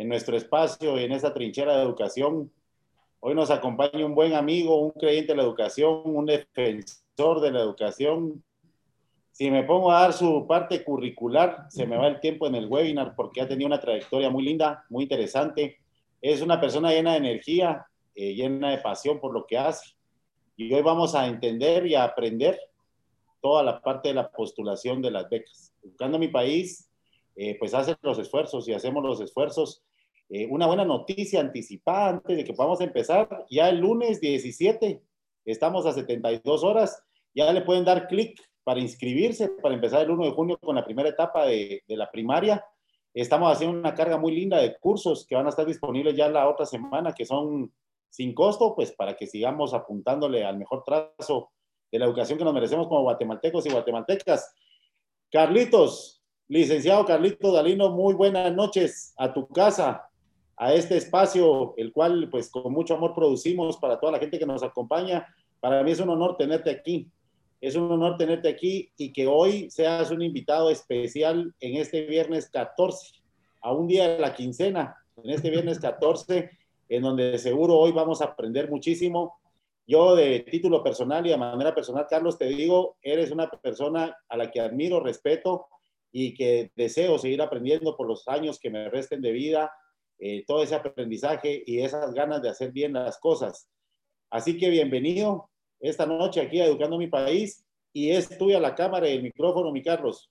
en nuestro espacio, en esta trinchera de educación. Hoy nos acompaña un buen amigo, un creyente de la educación, un defensor de la educación. Si me pongo a dar su parte curricular, se me va el tiempo en el webinar porque ha tenido una trayectoria muy linda, muy interesante. Es una persona llena de energía, eh, llena de pasión por lo que hace. Y hoy vamos a entender y a aprender toda la parte de la postulación de las becas. Buscando mi país, eh, pues hace los esfuerzos y hacemos los esfuerzos. Eh, una buena noticia anticipada antes de que podamos empezar, ya el lunes 17, estamos a 72 horas, ya le pueden dar clic para inscribirse, para empezar el 1 de junio con la primera etapa de, de la primaria. Estamos haciendo una carga muy linda de cursos que van a estar disponibles ya la otra semana, que son sin costo, pues para que sigamos apuntándole al mejor trazo de la educación que nos merecemos como guatemaltecos y guatemaltecas. Carlitos, licenciado Carlitos Dalino, muy buenas noches a tu casa, a este espacio, el cual pues con mucho amor producimos para toda la gente que nos acompaña. Para mí es un honor tenerte aquí. Es un honor tenerte aquí y que hoy seas un invitado especial en este viernes 14, a un día de la quincena, en este viernes 14, en donde seguro hoy vamos a aprender muchísimo yo de título personal y de manera personal, Carlos, te digo, eres una persona a la que admiro, respeto y que deseo seguir aprendiendo por los años que me resten de vida, eh, todo ese aprendizaje y esas ganas de hacer bien las cosas. Así que bienvenido esta noche aquí a Educando mi País y es tuya la cámara y el micrófono, mi Carlos.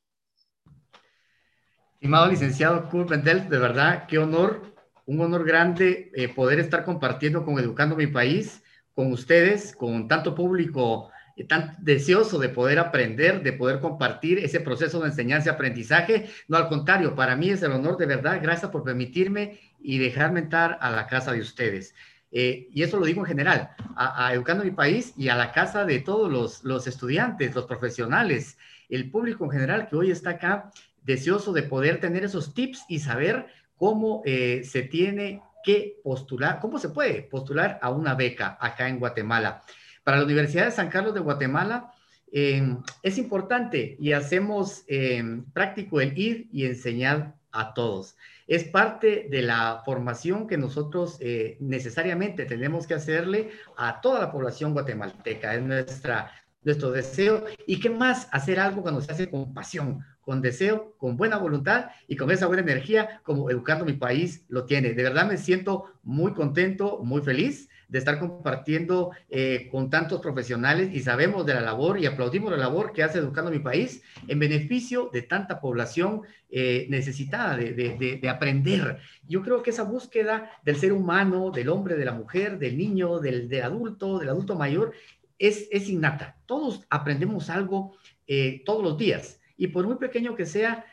Estimado licenciado Kurt Bendel, de verdad, qué honor, un honor grande eh, poder estar compartiendo con Educando mi País con ustedes, con tanto público tan deseoso de poder aprender, de poder compartir ese proceso de enseñanza y aprendizaje. No, al contrario, para mí es el honor de verdad. Gracias por permitirme y dejarme entrar a la casa de ustedes. Eh, y eso lo digo en general, a, Educando mi País y a la casa de todos los, los estudiantes, los profesionales, el público en general que hoy está acá, deseoso de poder tener esos tips y saber cómo eh, se tiene que postular, cómo se puede postular a una beca acá en Guatemala. Para la Universidad de San Carlos de Guatemala em, es importante y hacemos em, práctico el ir y enseñar a todos. Es parte de la formación que nosotros eh, necesariamente tenemos que hacerle a toda la población guatemalteca. Es nuestra, nuestro deseo. ¿Y qué más? Hacer algo cuando se hace con pasión, con deseo, con buena voluntad y con esa buena energía como Educando mi País lo tiene. De verdad me siento muy contento, muy feliz de estar compartiendo eh, con tantos profesionales y sabemos de la labor y aplaudimos la labor que hace Educando mi País en beneficio de tanta población eh, necesitada de, de, aprender. Yo creo que esa búsqueda del ser humano, del hombre, de la mujer, del niño, del, adulto, del adulto mayor, es, es innata. Todos aprendemos algo eh, todos los días y por muy pequeño que sea,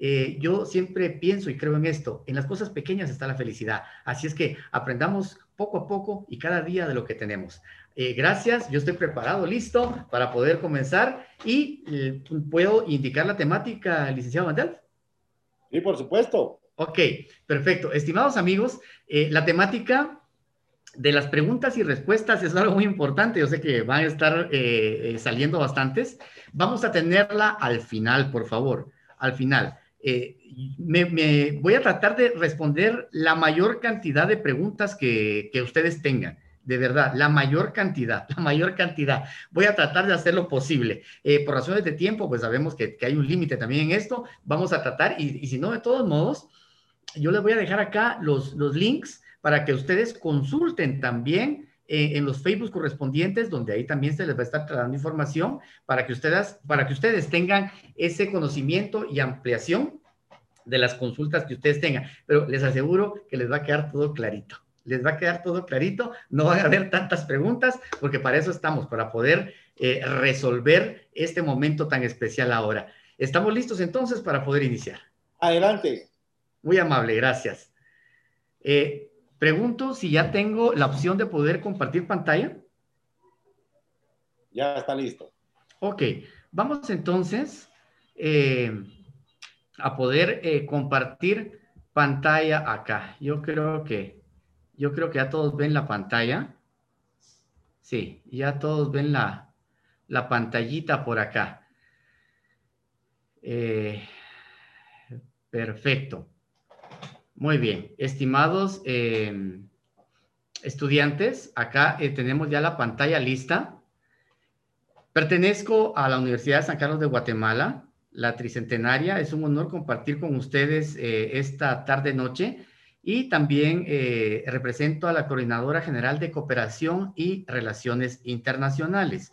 eh, yo siempre pienso y creo en esto, en las cosas pequeñas está la felicidad. Así es que aprendamos poco a poco y cada día de lo que tenemos. Eh, gracias, yo estoy preparado, listo para poder comenzar y eh, puedo indicar la temática, licenciado Mandel. Sí, por supuesto. Ok, perfecto. Estimados amigos, la temática de las preguntas y respuestas es algo muy importante. Yo sé que van a estar eh, eh, saliendo bastantes. Vamos a tenerla al final, por favor. Al final. Eh, me, voy a tratar de responder la mayor cantidad de preguntas que, ustedes tengan. De verdad, la mayor cantidad, la mayor cantidad. Voy a tratar de hacer lo posible. por razones de tiempo, pues sabemos que, hay un límite también en esto. Vamos a tratar, y, si no, de todos modos, yo les voy a dejar acá los links para que ustedes consulten también eh, en los Facebook correspondientes, donde ahí también se les va a estar dando información para que ustedes, para que ustedes tengan ese conocimiento y ampliación de las consultas que ustedes tengan. Pero les aseguro que les va a quedar todo clarito. Les va a quedar todo clarito, no va a haber tantas preguntas, porque para eso estamos, para poder eh, resolver este momento tan especial ahora. ¿Estamos listos entonces para poder iniciar? Adelante. Muy amable, gracias. Eh, Pregunto si ya tengo la opción de poder compartir pantalla. Ya está listo. Ok, vamos entonces eh, a poder eh, compartir pantalla acá. Yo creo que, yo creo que ya todos ven la pantalla. Sí, ya todos ven la, la pantallita por acá. Eh, perfecto. Muy bien, estimados eh, estudiantes, acá eh, tenemos ya la pantalla lista. Pertenezco a la Universidad de San Carlos de Guatemala, la tricentenaria. Es un honor compartir con ustedes eh, esta tarde-noche y también represento a la Coordinadora General de Cooperación y Relaciones Internacionales.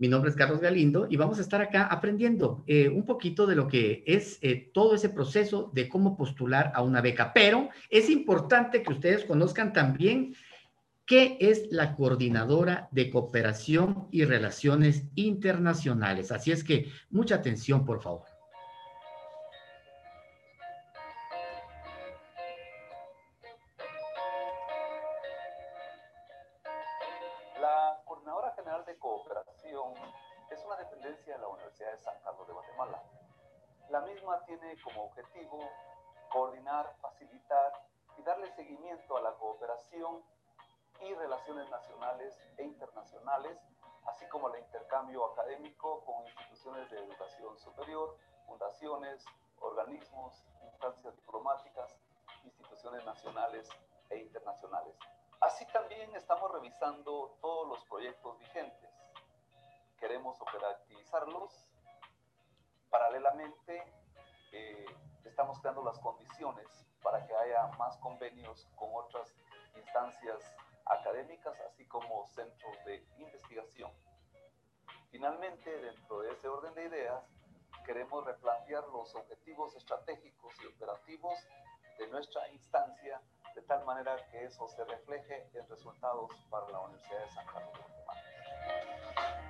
Mi nombre es Carlos Galindo y vamos a estar acá aprendiendo eh, un poquito de lo que es eh, todo ese proceso de cómo postular a una beca. Pero es importante que ustedes conozcan también qué es la coordinadora de cooperación y relaciones internacionales. Así es que mucha atención, por favor. Superior, fundaciones, organismos, instancias diplomáticas, instituciones nacionales e internacionales. Así también estamos revisando todos los proyectos vigentes. Queremos operativizarlos. Paralelamente, eh, estamos creando las condiciones para que haya más convenios con otras instancias académicas, así como centros de investigación. Finalmente, dentro de ese orden de ideas, queremos replantear los objetivos estratégicos y operativos de nuestra instancia, de tal manera que eso se refleje en resultados para la Universidad de San Carlos de Guatemala.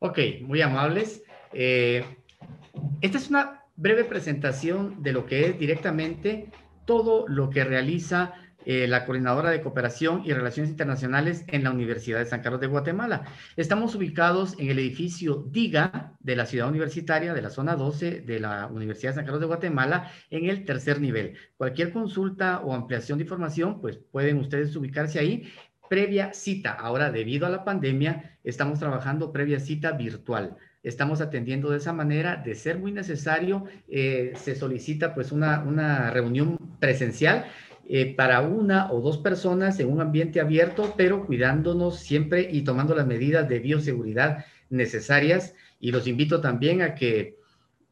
Ok, muy amables. Eh, esta es una breve presentación de lo que es directamente todo lo que realiza eh, la Coordinadora de Cooperación y Relaciones Internacionales en la Universidad de San Carlos de Guatemala. Estamos ubicados en el edificio DIGA de la ciudad universitaria de la zona 12 de la Universidad de San Carlos de Guatemala en el tercer nivel. Cualquier consulta o ampliación de información, pues pueden ustedes ubicarse ahí previa cita. Ahora, debido a la pandemia, estamos trabajando previa cita virtual. Estamos atendiendo de esa manera. De ser muy necesario, eh, se solicita pues una, una reunión presencial eh, para una o dos personas en un ambiente abierto, pero cuidándonos siempre y tomando las medidas de bioseguridad necesarias. Y los invito también a que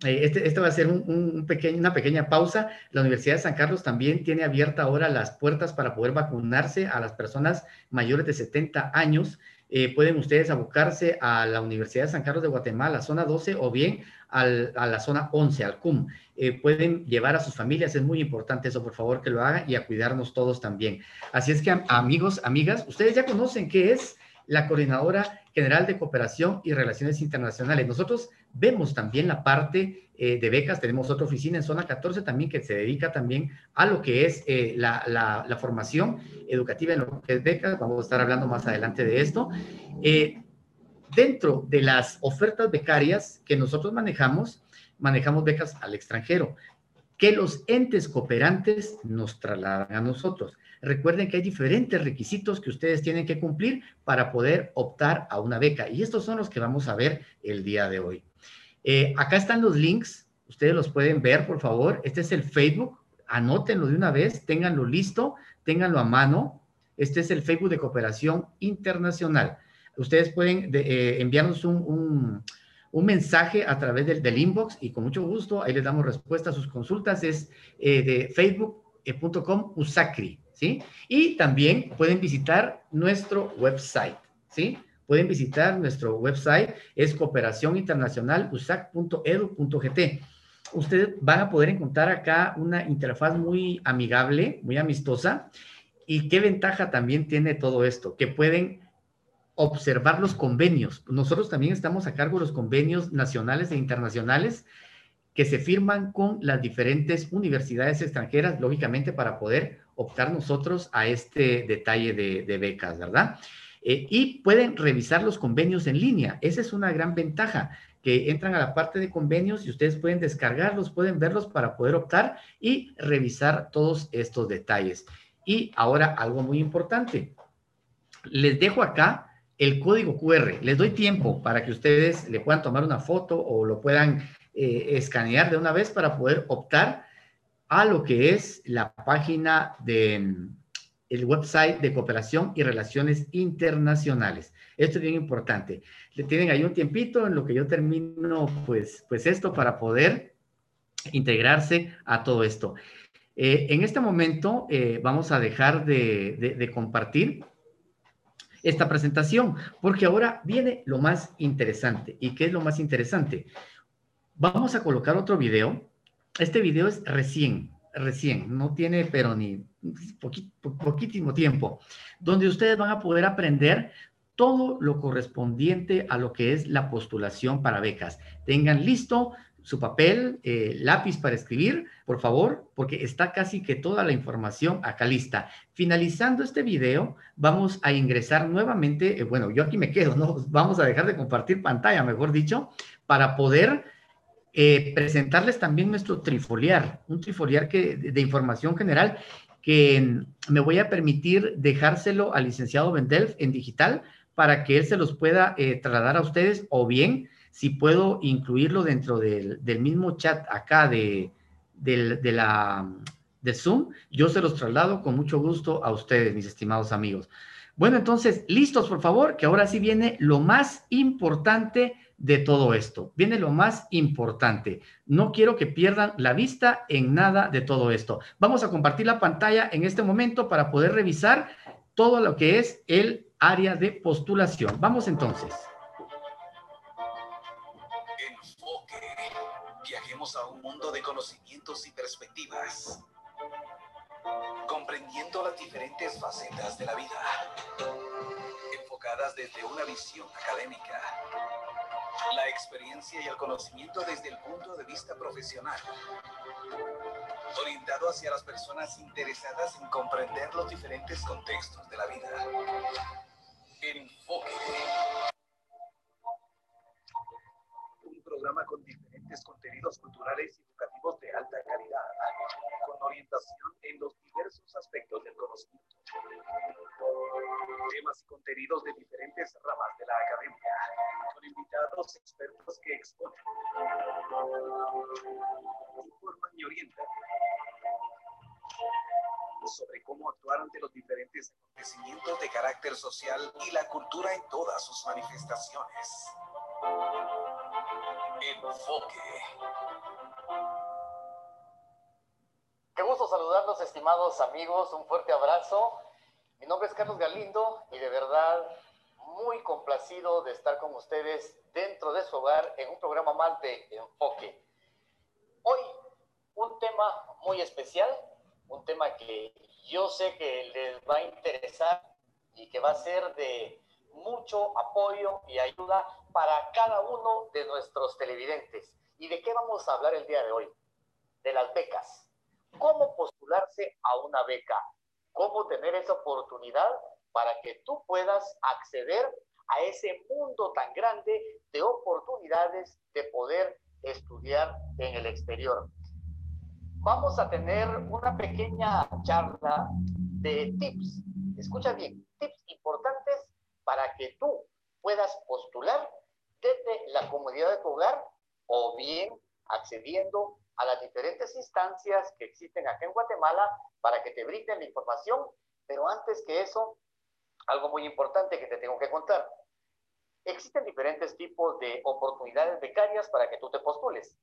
este, este, va a ser un, pequeño, una pequeña pausa. La Universidad de San Carlos también tiene abierta ahora las puertas para poder vacunarse a las personas mayores de 70 años. Eh, pueden ustedes abocarse a la Universidad de San Carlos de Guatemala, zona 12, o bien a la zona 11, al CUM. Eh, pueden llevar a sus familias, es muy importante eso, por favor, que lo hagan y a cuidarnos todos también. Así es que, amigos, amigas, ustedes ya conocen qué es la Coordinadora General de Cooperación y Relaciones Internacionales. Nosotros vemos también la parte eh, de becas, tenemos otra oficina en zona 14 también que se dedica también a lo que es eh, la, formación educativa en lo que es becas, vamos a estar hablando más adelante de esto. Eh, dentro de las ofertas becarias que nosotros manejamos, manejamos becas al extranjero, que los entes cooperantes nos trasladan a nosotros. Recuerden que hay diferentes requisitos que ustedes tienen que cumplir para poder optar a una beca y estos son los que vamos a ver el día de hoy. Eh, acá están los links, ustedes los pueden ver, por favor. Este es el Facebook, anótenlo de una vez, ténganlo listo, ténganlo a mano. Este es el Facebook de Cooperación Internacional. Ustedes pueden eh, enviarnos un, mensaje a través del, inbox y con mucho gusto ahí les damos respuesta a sus consultas. Es eh, de facebook.com usacri. ¿sí? Y también pueden visitar nuestro website, ¿sí? Pueden visitar nuestro website, es cooperación internacional usac.edu.gt. Ustedes van a poder encontrar acá una interfaz muy amigable, muy amistosa. ¿Y qué ventaja también tiene todo esto? Que pueden observar los convenios. Nosotros también estamos a cargo de los convenios nacionales e internacionales que se firman con las diferentes universidades extranjeras, lógicamente para poder optar nosotros a este detalle de, becas, ¿verdad? Eh, y pueden revisar los convenios en línea. Esa es una gran ventaja, que entran a la parte de convenios y ustedes pueden descargarlos, pueden verlos para poder optar y revisar todos estos detalles. Y ahora algo muy importante. Les dejo acá el código QR. Les doy tiempo para que ustedes le puedan tomar una foto o lo puedan eh, escanear de una vez para poder optar a lo que es la página de el website de cooperación y relaciones internacionales. Esto es bien importante. Le tienen ahí un tiempito en lo que yo termino, pues, pues esto para poder integrarse a todo esto. Eh, en este momento eh, vamos a dejar de, compartir esta presentación, porque ahora viene lo más interesante. ¿Y qué es lo más interesante? Vamos a colocar otro video. Este video es recién, recién, no tiene pero ni poquísimo tiempo, donde ustedes van a poder aprender todo lo correspondiente a lo que es la postulación para becas. Tengan listo su papel, eh, lápiz para escribir, por favor, porque está casi que toda la información acá lista. Finalizando este video, vamos a ingresar nuevamente, eh, bueno, yo aquí me quedo, ¿no? Vamos a dejar de compartir pantalla, mejor dicho, para poder eh, presentarles también nuestro trifoliar, un trifoliar que, de, información general que me voy a permitir dejárselo al licenciado Vendelf en digital para que él se los pueda eh, trasladar a ustedes o bien si puedo incluirlo dentro del, mismo chat acá de, de, la, de Zoom, yo se los traslado con mucho gusto a ustedes, mis estimados amigos. Bueno, entonces, listos, por favor, que ahora sí viene lo más importante de todo esto. Viene lo más importante. No quiero que pierdan la vista en nada de todo esto. Vamos a compartir la pantalla en este momento para poder revisar todo lo que es el área de postulación. Vamos entonces. Enfoque. Viajemos a un mundo de conocimientos y perspectivas, comprendiendo las diferentes facetas de la vida, enfocadas desde una visión académica, la experiencia y el conocimiento desde el punto de vista profesional orientado hacia las personas interesadas en comprender los diferentes contextos de la vida. Enfoque. Un programa con diferentes contenidos culturales y educativos de alta calidad, orientación en los diversos aspectos del conocimiento. Temas y contenidos de diferentes ramas de la academia, con invitados expertos que exponen, informan y orientan sobre cómo actuar ante los diferentes acontecimientos de carácter social y la cultura en todas sus manifestaciones. Enfoque. Saludarlos, estimados amigos. Un fuerte abrazo. Mi nombre es Carlos Galindo y de verdad muy complacido de estar con ustedes dentro de su hogar en un programa más de Enfoque. Hoy un tema muy especial un tema que yo sé que les va a interesar y que va a ser de mucho apoyo y ayuda para cada uno de nuestros televidentes. ¿Y de qué vamos a hablar el día de hoy? De las becas. ¿Cómo postularse a una beca? ¿Cómo tener esa oportunidad para que tú puedas acceder a ese mundo tan grande de oportunidades de poder estudiar en el exterior? vamos a tener una pequeña charla de tips. Escucha bien, tips importantes para que tú puedas postular desde la comodidad de tu hogar o bien accediendo a las diferentes instancias que existen acá en Guatemala para que te brinden la información. Pero antes que eso, algo muy importante que te tengo que contar. Existen diferentes tipos de oportunidades becarias para que tú te postules.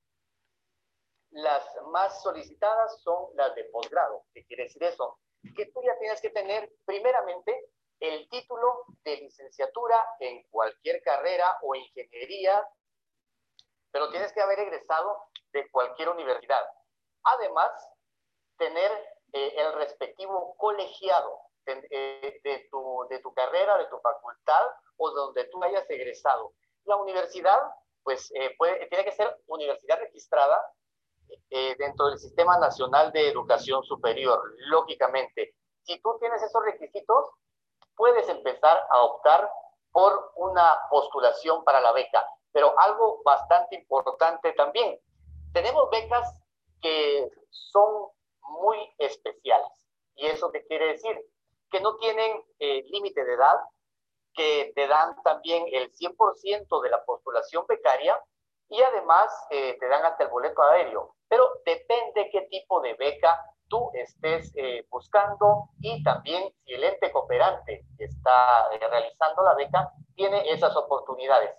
Las más solicitadas son las de posgrado. ¿Qué quiere decir eso? Que tú ya tienes que tener primeramente el título de licenciatura en cualquier carrera o ingeniería, pero tienes que haber egresado de cualquier universidad. Además, tener eh, el respectivo colegiado de, eh, tu, de tu carrera, de tu facultad o donde tú hayas egresado. La universidad, pues, eh, tiene que ser universidad registrada dentro del Sistema Nacional de Educación Superior, lógicamente. Si tú tienes esos requisitos, puedes empezar a optar por una postulación para la beca. Pero algo bastante importante también, tenemos becas que son muy especiales. ¿Y eso qué quiere decir? Que no tienen eh, límite de edad, que te dan también el 100% de la postulación becaria y además eh, te dan hasta el boleto aéreo. Pero depende qué tipo de beca tú estés eh, buscando y también si el ente cooperante que está realizando la beca tiene esas oportunidades.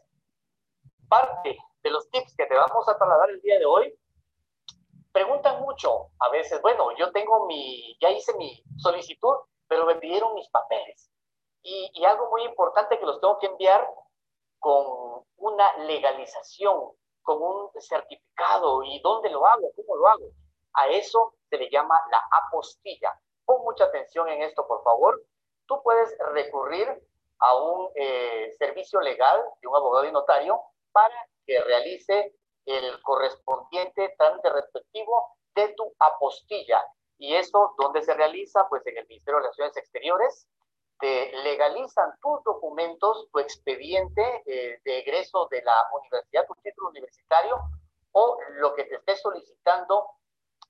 Parte de los tips que te vamos a trasladar el día de hoy preguntan mucho a veces, bueno, yo tengo mi, ya hice mi solicitud, pero me pidieron mis papeles. Y, y algo muy importante que los tengo que enviar con una legalización, con un certificado. ¿Y dónde lo hago? ¿Cómo lo hago? A eso se le llama la apostilla. Pon mucha atención en esto, por favor. Tú puedes recurrir a un eh, servicio legal de un abogado y notario para que realice el correspondiente trámite respectivo de tu apostilla. ¿Y eso dónde se realiza? Pues en el Ministerio de Relaciones Exteriores. Te legalizan tus documentos, tu expediente eh, de egreso de la universidad, tu título universitario o lo que te esté solicitando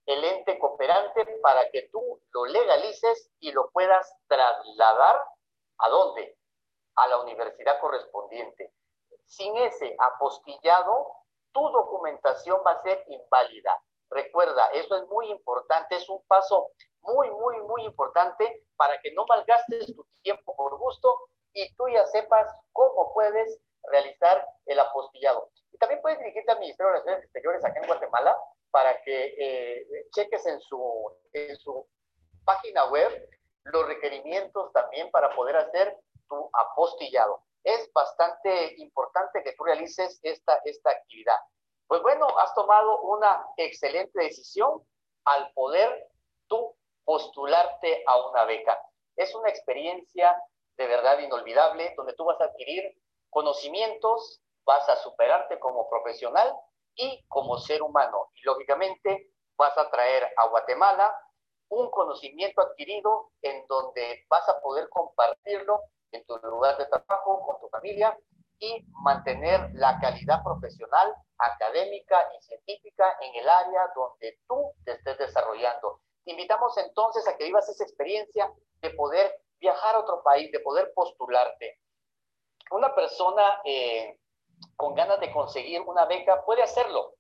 el ente cooperante para que tú lo legalices y lo puedas trasladar a dónde? A la universidad correspondiente. Sin ese apostillado, tu documentación va a ser inválida. Recuerda, eso es muy importante, es un paso muy, muy, muy importante para que no malgastes tu tiempo por gusto y tú ya sepas cómo puedes realizar el apostillado. Y también puedes dirigirte al Ministerio de Relaciones Exteriores acá en Guatemala para que eh, cheques en su, en su página web los requerimientos también para poder hacer tu apostillado es bastante importante que tú realices esta, esta actividad. Pues bueno, has tomado una excelente decisión al poder tú postularte a una beca. Es una experiencia de verdad inolvidable donde tú vas a adquirir conocimientos, vas a superarte como profesional y como ser humano. Y lógicamente vas a traer a Guatemala un conocimiento adquirido en donde vas a poder compartirlo en tu lugar de trabajo, con tu familia y mantener la calidad profesional, académica y científica en el área donde tú te estés desarrollando. Invitamos entonces a que vivas esa experiencia de poder viajar a otro país, de poder postularte. Una persona eh, con ganas de conseguir una beca puede hacerlo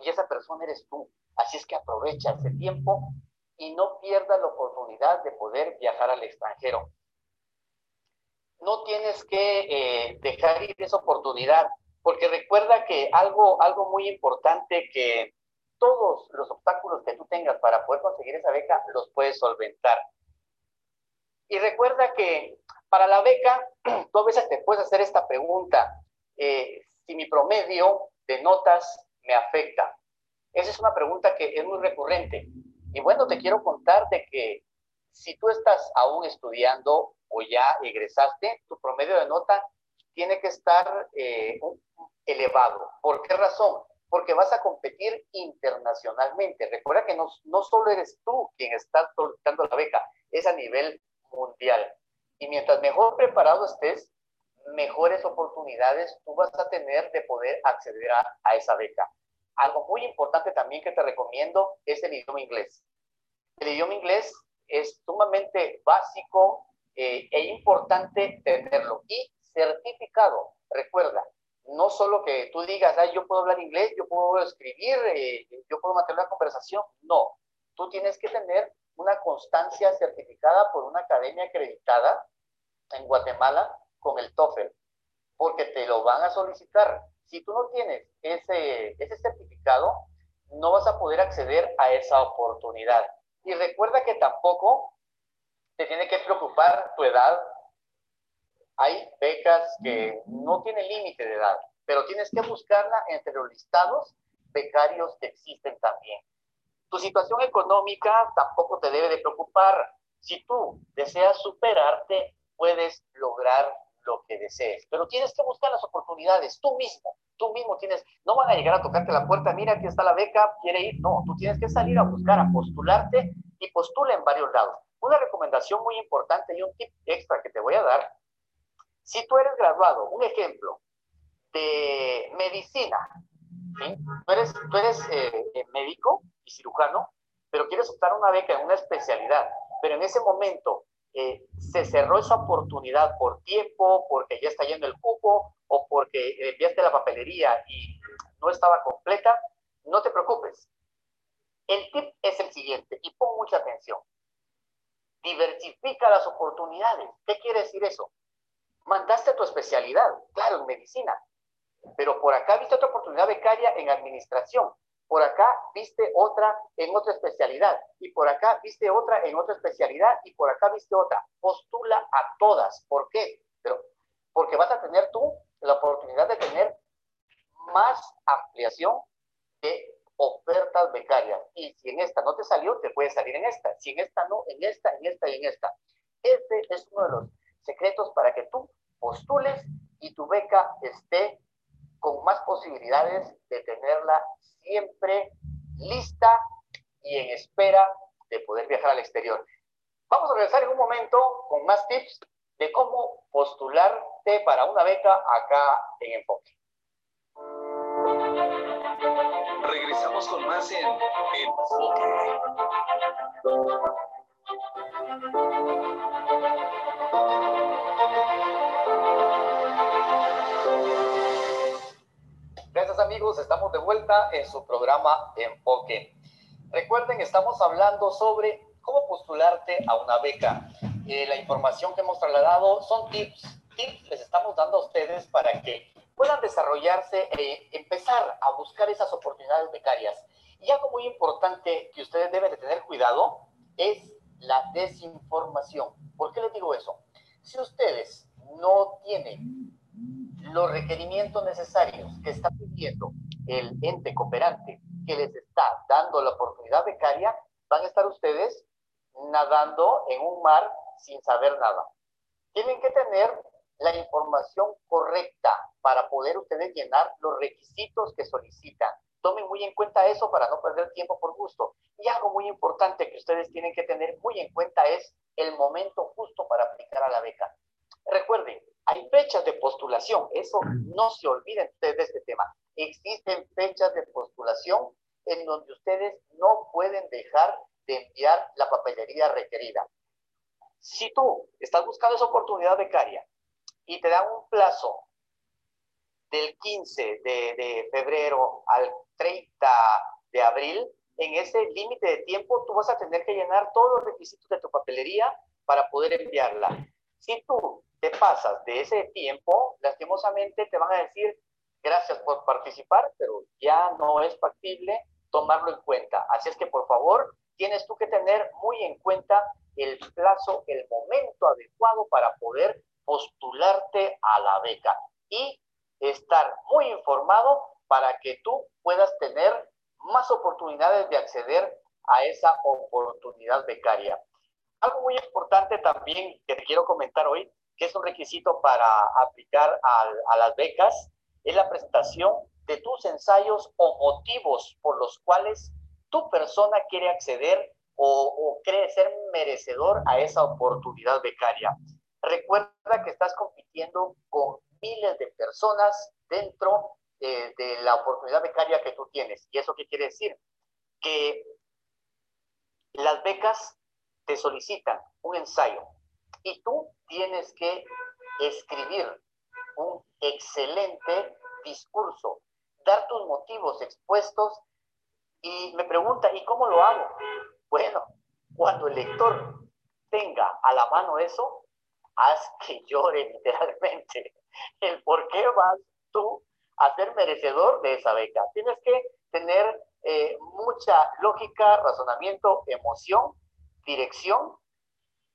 y esa persona eres tú. Así es que aprovecha ese tiempo y no pierdas la oportunidad de poder viajar al extranjero no tienes que eh, dejar ir esa oportunidad, porque recuerda que algo, algo muy importante que todos los obstáculos que tú tengas para poder conseguir esa beca los puedes solventar. Y recuerda que para la beca, tú a veces te puedes hacer esta pregunta, eh, si mi promedio de notas me afecta. Esa es una pregunta que es muy recurrente. Y bueno, te quiero contar de que si tú estás aún estudiando o ya egresaste, tu promedio de nota tiene que estar eh, elevado. ¿Por qué razón? Porque vas a competir internacionalmente. Recuerda que no, no solo eres tú quien está solicitando la beca, es a nivel mundial. Y mientras mejor preparado estés, mejores oportunidades tú vas a tener de poder acceder a, a esa beca. Algo muy importante también que te recomiendo es el idioma inglés. El idioma inglés es sumamente básico, eh, e importante tenerlo. Y certificado, recuerda, no solo que tú digas, Ay, yo puedo hablar inglés, yo puedo escribir, eh, yo puedo mantener una conversación. No, tú tienes que tener una constancia certificada por una academia acreditada en Guatemala con el TOEFL, porque te lo van a solicitar. Si tú no tienes ese, ese certificado, no vas a poder acceder a esa oportunidad. Y recuerda que tampoco te tiene que preocupar tu edad. Hay becas que no tienen límite de edad, pero tienes que buscarla entre los listados becarios que existen también. Tu situación económica tampoco te debe de preocupar. Si tú deseas superarte, puedes lograr lo que desees, pero tienes que buscar las oportunidades tú mismo. Tú mismo tienes, no van a llegar a tocarte la puerta, mira, aquí está la beca, quiere ir. No, tú tienes que salir a buscar, a postularte y postula en varios lados. Una recomendación muy importante y un tip extra que te voy a dar, si tú eres graduado, un ejemplo, de medicina. Tú eres, tú eres eh, médico y cirujano, pero quieres optar una beca en una especialidad, pero en ese momento eh, se cerró esa oportunidad por tiempo, porque ya está yendo el cupo o porque enviaste la papelería y no estaba completa, no te preocupes. El tip es el siguiente y pon mucha atención. Diversifica las oportunidades. ¿Qué quiere decir eso? Mandaste tu especialidad, claro, en medicina, pero por acá viste otra oportunidad becaria en administración, por acá viste otra en otra especialidad, y por acá viste otra en otra especialidad, y por acá viste otra. Postula a todas. ¿Por qué? Pero porque vas a tener tú la oportunidad de tener más ampliación de ofertas becarias. Y si en esta no te salió, te puede salir en esta. Si en esta no, en esta, en esta y en esta. Este es uno de los secretos para que tú postules y tu beca esté con más posibilidades de tenerla siempre lista y en espera de poder viajar al exterior. Vamos a regresar en un momento con más tips de cómo postularte para una beca acá en Enfoque. Regresamos con más en Enfoque. Gracias amigos, estamos de vuelta en su programa Enfoque. Recuerden, estamos hablando sobre cómo postularte a una beca. Eh, la información que hemos trasladado son tips, tips les estamos dando a ustedes para que puedan desarrollarse e empezar a buscar esas oportunidades becarias. Y algo muy importante que ustedes deben de tener cuidado es la desinformación. ¿Por qué les digo eso? Si ustedes no tienen los requerimientos necesarios que está pidiendo el ente cooperante que les está dando la oportunidad becaria, van a estar ustedes nadando en un mar sin saber nada. Tienen que tener la información correcta para poder ustedes llenar los requisitos que solicitan. Tomen muy en cuenta eso para no perder tiempo por gusto. Y algo muy importante que ustedes tienen que tener muy en cuenta es el momento justo para aplicar a la beca. Recuerden, hay fechas de postulación, eso no se olviden ustedes de este tema. Existen fechas de postulación en donde ustedes no pueden dejar de enviar la papelería requerida. Si tú estás buscando esa oportunidad becaria y te dan un plazo del 15 de, febrero al 30 de abril, en ese límite de tiempo tú vas a tener que llenar todos los requisitos de tu papelería para poder enviarla. Si tú te pasas de ese tiempo, lastimosamente te van a decir gracias por participar, pero ya no es factible tomarlo en cuenta. Así es que por favor, tienes tú que tener muy en cuenta el plazo, el momento adecuado para poder postularte a la beca y estar muy informado para que tú puedas tener más oportunidades de acceder a esa oportunidad becaria. Algo muy importante también que te quiero comentar hoy, que es un requisito para aplicar a, las becas, es la presentación de tus ensayos o motivos por los cuales tu persona quiere acceder o, o, cree ser merecedor a esa oportunidad becaria. Recuerda que estás compitiendo con miles de personas dentro de, la oportunidad becaria que tú tienes. ¿Y eso qué quiere decir? Que las becas te solicitan un ensayo y tú tienes que escribir un excelente discurso, dar tus motivos expuestos y me pregunta, ¿y cómo lo hago? Bueno, cuando el lector tenga a la mano eso, haz que llore literalmente. El por qué vas tú a ser merecedor de esa beca. Tienes que tener eh, mucha lógica, razonamiento, emoción dirección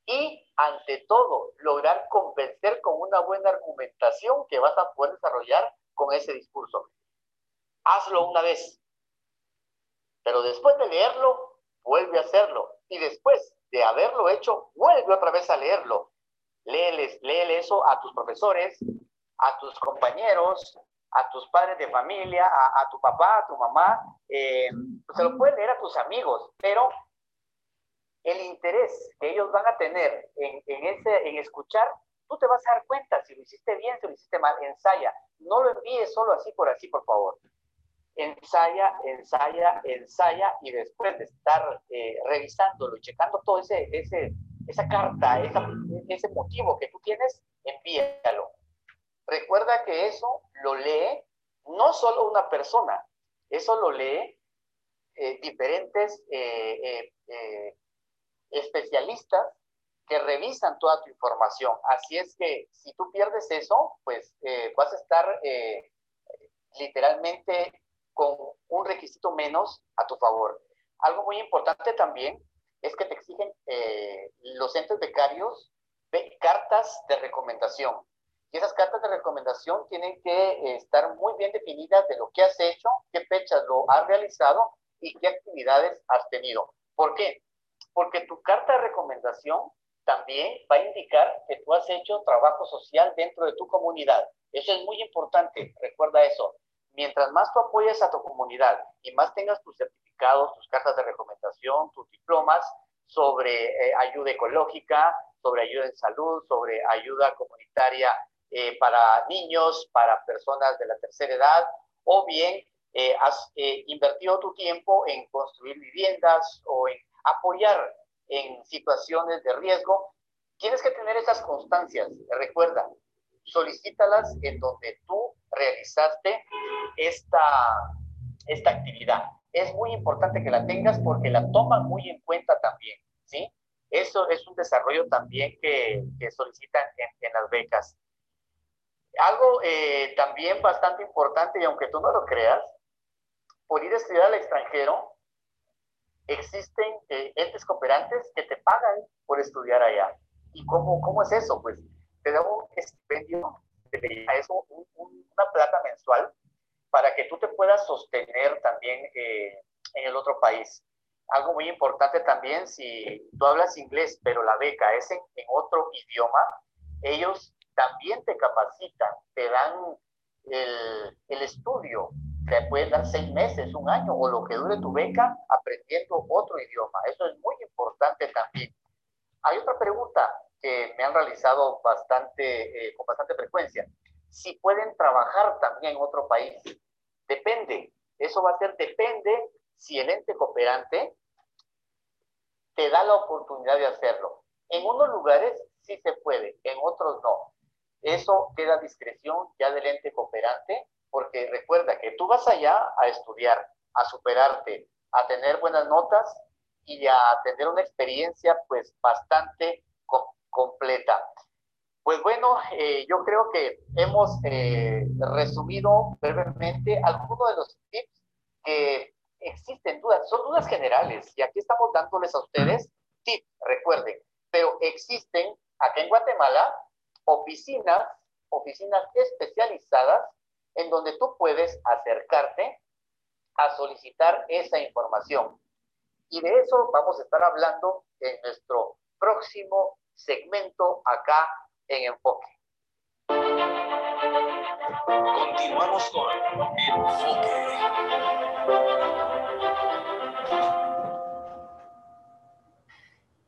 y, ante todo, lograr convencer con una buena argumentación que vas a poder desarrollar con ese discurso. Hazlo una vez, pero después de leerlo, vuelve a hacerlo. Y después de haberlo hecho, vuelve otra vez a leerlo. Léeles, léele eso a tus profesores, a tus compañeros, a tus padres de familia, a, tu papá, a tu mamá. Eh, se lo puedes leer a tus amigos, pero el interés que ellos van a tener en, ese, en escuchar tú te vas a dar cuenta si lo hiciste bien, si lo hiciste mal, ensaya. No lo envíes solo así por así, por favor. Ensaya, ensaya, ensaya y después de estar eh, revisándolo y checando todo ese, ese, esa carta, ese motivo que tú tienes, envíalo. Recuerda que eso lo lee no solo una persona, eso lo lee eh, diferentes eh, especialistas que revisan toda tu información. Así es que si tú pierdes eso, pues eh, vas a estar eh, literalmente con un requisito menos a tu favor. Algo muy importante también es que te exigen eh, los entes becarios cartas de recomendación. Y esas cartas de recomendación tienen que estar muy bien definidas de lo que has hecho, qué fechas lo has realizado y qué actividades has tenido. ¿Por qué? Porque tu carta de recomendación también va a indicar que tú has hecho trabajo social dentro de tu comunidad. Eso es muy importante, recuerda eso. Mientras más tú apoyes a tu comunidad y más tengas tus certificados, tus cartas de recomendación, tus diplomas sobre eh, ayuda ecológica, sobre ayuda en salud, sobre ayuda comunitaria eh, para niños, para personas de la tercera edad, o bien eh, has invertido tu tiempo en construir viviendas o en apoyar en situaciones de riesgo, tienes que tener esas constancias. Recuerda, solicítalas en donde tú realizaste esta, esta actividad. Es muy importante que la tengas porque la toman muy en cuenta también, ¿sí? Eso es un desarrollo también que, solicitan en, las becas. Algo eh, también bastante importante, y aunque tú no lo creas, por ir a estudiar al extranjero, existen eh, entes cooperantes que te pagan por estudiar allá. ¿Y cómo, cómo es eso? Pues te da un estipendio, da eso, una plata mensual para que tú te puedas sostener también eh, en el otro país. Algo muy importante también, si tú hablas inglés, pero la beca es en, en otro idioma, ellos también te capacitan, te dan el, el estudio te pueden dar seis meses, un año o lo que dure tu beca aprendiendo otro idioma. Eso es muy importante también. Hay otra pregunta que me han realizado bastante, eh, con bastante frecuencia. Si pueden trabajar también en otro país. Depende. Eso va a ser, depende si el ente cooperante te da la oportunidad de hacerlo. En unos lugares sí se puede, en otros no. Eso queda a discreción ya del ente cooperante porque recuerda que tú vas allá a estudiar, a superarte, a tener buenas notas y a tener una experiencia pues bastante completa. Pues bueno, eh, yo creo que hemos eh, resumido brevemente algunos de los tips que existen dudas, son dudas generales y aquí estamos dándoles a ustedes tips, recuerden, pero existen acá en Guatemala oficinas, oficinas especializadas en donde tú puedes acercarte a solicitar esa información. Y de eso vamos a estar hablando en nuestro próximo segmento acá en Enfoque. Continuamos con Enfoque.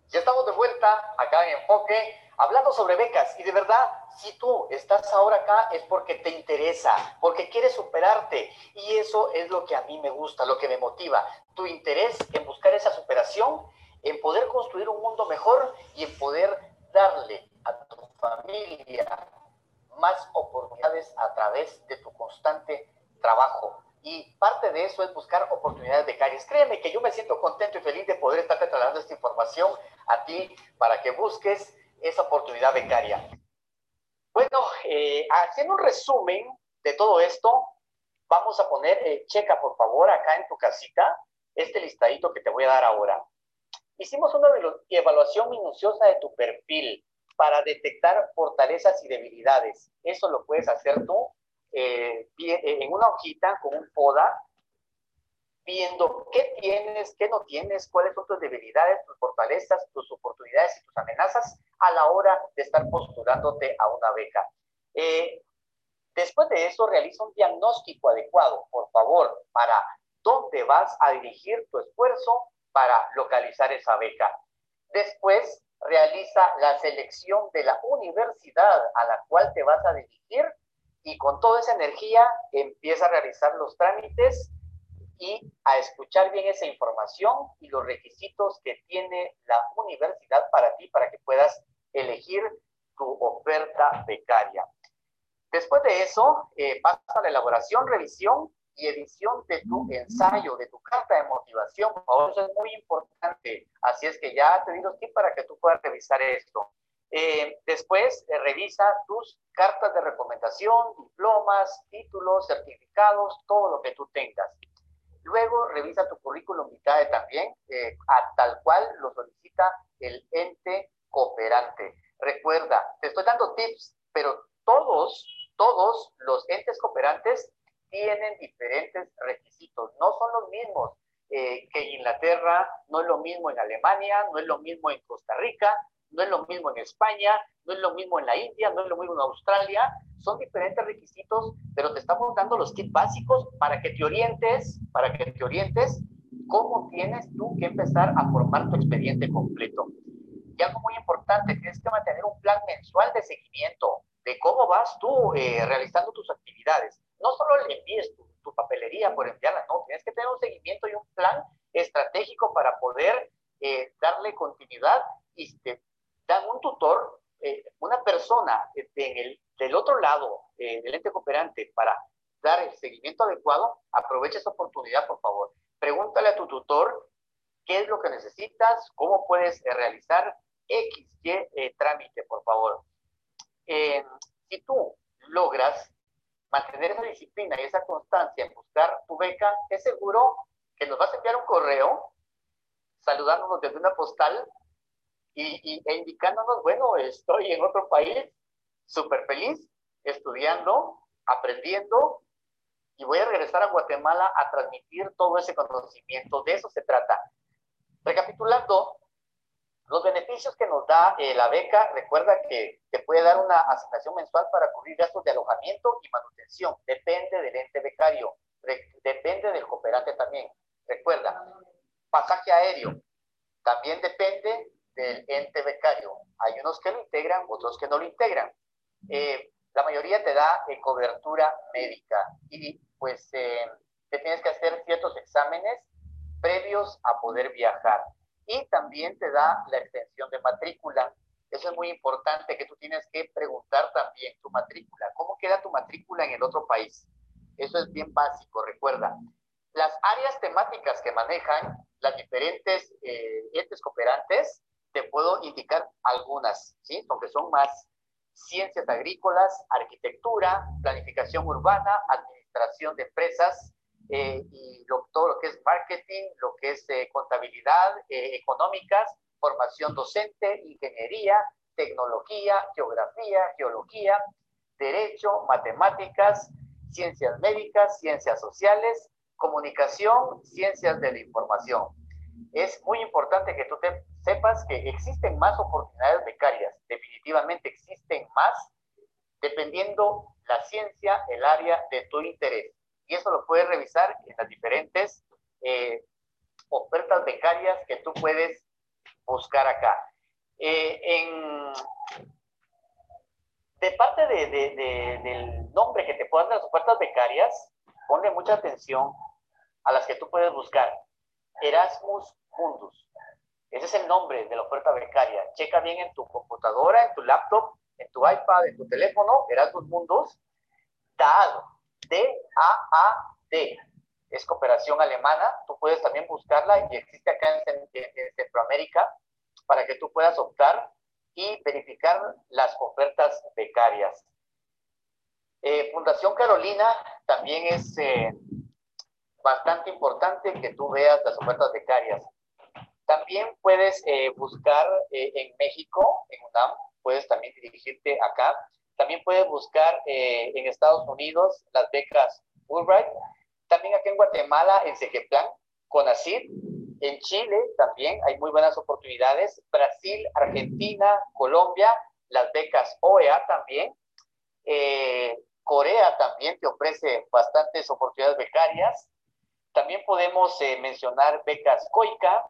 Ya estamos de vuelta acá en Enfoque hablando sobre becas. Y de verdad, si tú estás ahora acá es porque te interesa, porque quieres superarte. Y eso es lo que a mí me gusta, lo que me motiva, tu interés en buscar esa superación, en poder construir un mundo mejor y en poder darle a tu familia más oportunidades a través de tu constante trabajo. Y parte de eso es buscar oportunidades de calles. Créeme que yo me siento contento y feliz de poder estarte trasladando esta información a ti para que busques esa oportunidad becaria. Bueno, eh, haciendo un resumen de todo esto, vamos a poner, eh, checa por favor acá en tu casita, este listadito que te voy a dar ahora. Hicimos una evaluación minuciosa de tu perfil para detectar fortalezas y debilidades. Eso lo puedes hacer tú eh, en una hojita con un poda viendo qué tienes, qué no tienes, cuáles son tus debilidades, tus fortalezas, tus oportunidades y tus amenazas a la hora de estar postulándote a una beca. Eh, después de eso, realiza un diagnóstico adecuado, por favor, para dónde vas a dirigir tu esfuerzo para localizar esa beca. Después, realiza la selección de la universidad a la cual te vas a dirigir y con toda esa energía empieza a realizar los trámites y a escuchar bien esa información y los requisitos que tiene la universidad para ti, para que puedas elegir tu oferta becaria. Después de eso, eh, pasa la elaboración, revisión y edición de tu ensayo, de tu carta de motivación. Eso es muy importante. Así es que ya te di los tips para que tú puedas revisar esto. Eh, después, eh, revisa tus cartas de recomendación, diplomas, títulos, certificados, todo lo que tú tengas. Luego, revisa tu currículum vitae también, eh, a tal cual lo solicita el ente cooperante. Recuerda, te estoy dando tips, pero todos, todos los entes cooperantes tienen diferentes requisitos, no son los mismos eh, que en Inglaterra, no es lo mismo en Alemania, no es lo mismo en Costa Rica, no es lo mismo en España, no es lo mismo en la India, no es lo mismo en Australia, son diferentes requisitos, pero te estamos dando los tips básicos para que te orientes, para que te orientes cómo tienes tú que empezar a formar tu expediente completo. Y algo muy importante, tienes que mantener un plan mensual de seguimiento de cómo vas tú eh, realizando tus actividades no solo le envíes tu, papelería por enviarla, no, tienes que tener un seguimiento y un plan estratégico para poder eh, darle continuidad y te dan un tutor, eh, una persona en el, del otro lado eh, del ente cooperante para dar el seguimiento adecuado, aprovecha esa oportunidad, por favor. Pregúntale a tu tutor qué es lo que necesitas, cómo puedes realizar X, Y trámite, por favor. si tú logras mantener esa disciplina y esa constancia en buscar tu beca, es seguro que nos vas a enviar un correo saludándonos desde una postal y, e indicándonos, bueno, estoy en otro país, súper feliz, estudiando, aprendiendo, y voy a regresar a Guatemala a transmitir todo ese conocimiento. De eso se trata. Recapitulando, los beneficios que nos da eh, la beca, recuerda que te puede dar una asignación mensual para cubrir gastos de alojamiento y manutención. Depende del ente becario, depende del cooperante también. Recuerda, pasaje aéreo, también depende del ente becario. Hay unos que lo integran, otros que no lo integran. Eh, la mayoría te da eh, cobertura médica y pues te tienes que hacer ciertos exámenes previos a poder viajar y también te da la extensión de matrícula. Eso es muy importante que tú tienes que preguntar también tu matrícula. ¿Cómo queda tu matrícula en el otro país? Eso es bien básico, recuerda. Las áreas temáticas que manejan las diferentes eh, entes cooperantes, te puedo indicar algunas, ¿sí? Porque son más ciencias agrícolas, arquitectura, planificación urbana, administración de empresas, eh, y todo lo que es marketing, lo que es eh, contabilidad, eh, económicas, formación docente, ingeniería, tecnología, geografía, geología, derecho, matemáticas, ciencias médicas, ciencias sociales, comunicación, ciencias de la información. Es muy importante que tú sepas que existen más oportunidades becarias, definitivamente existen más, dependiendo la ciencia, el área de tu interés y eso lo puedes revisar en las diferentes eh, ofertas becarias que tú puedes buscar acá. Eh, en, de parte de, del nombre que te puedan las ofertas becarias, ponle mucha atención a las que tú puedes buscar. Erasmus Mundus. Ese es el nombre de la oferta becaria. Checa bien en tu computadora, en tu laptop, en tu iPad, en tu teléfono, Erasmus Mundus. DAD, D-A-A-D. Es cooperación alemana. Tú puedes también buscarla y existe acá en, Centroamérica para que tú puedas optar y verificar las ofertas becarias. Eh, Fundación Carolina también es eh, bastante importante que tú veas las ofertas becarias. También puedes eh, buscar en México, en UNAM, puedes también dirigirte acá también puedes buscar eh, en Estados Unidos las becas Fulbright. También aquí en Guatemala, en Segeplan, CONACYT. En Chile también hay muy buenas oportunidades. Brasil, Argentina, Colombia, las becas OEA también. Eh, Corea también te ofrece bastantes oportunidades becarias. También podemos eh, mencionar becas COICA.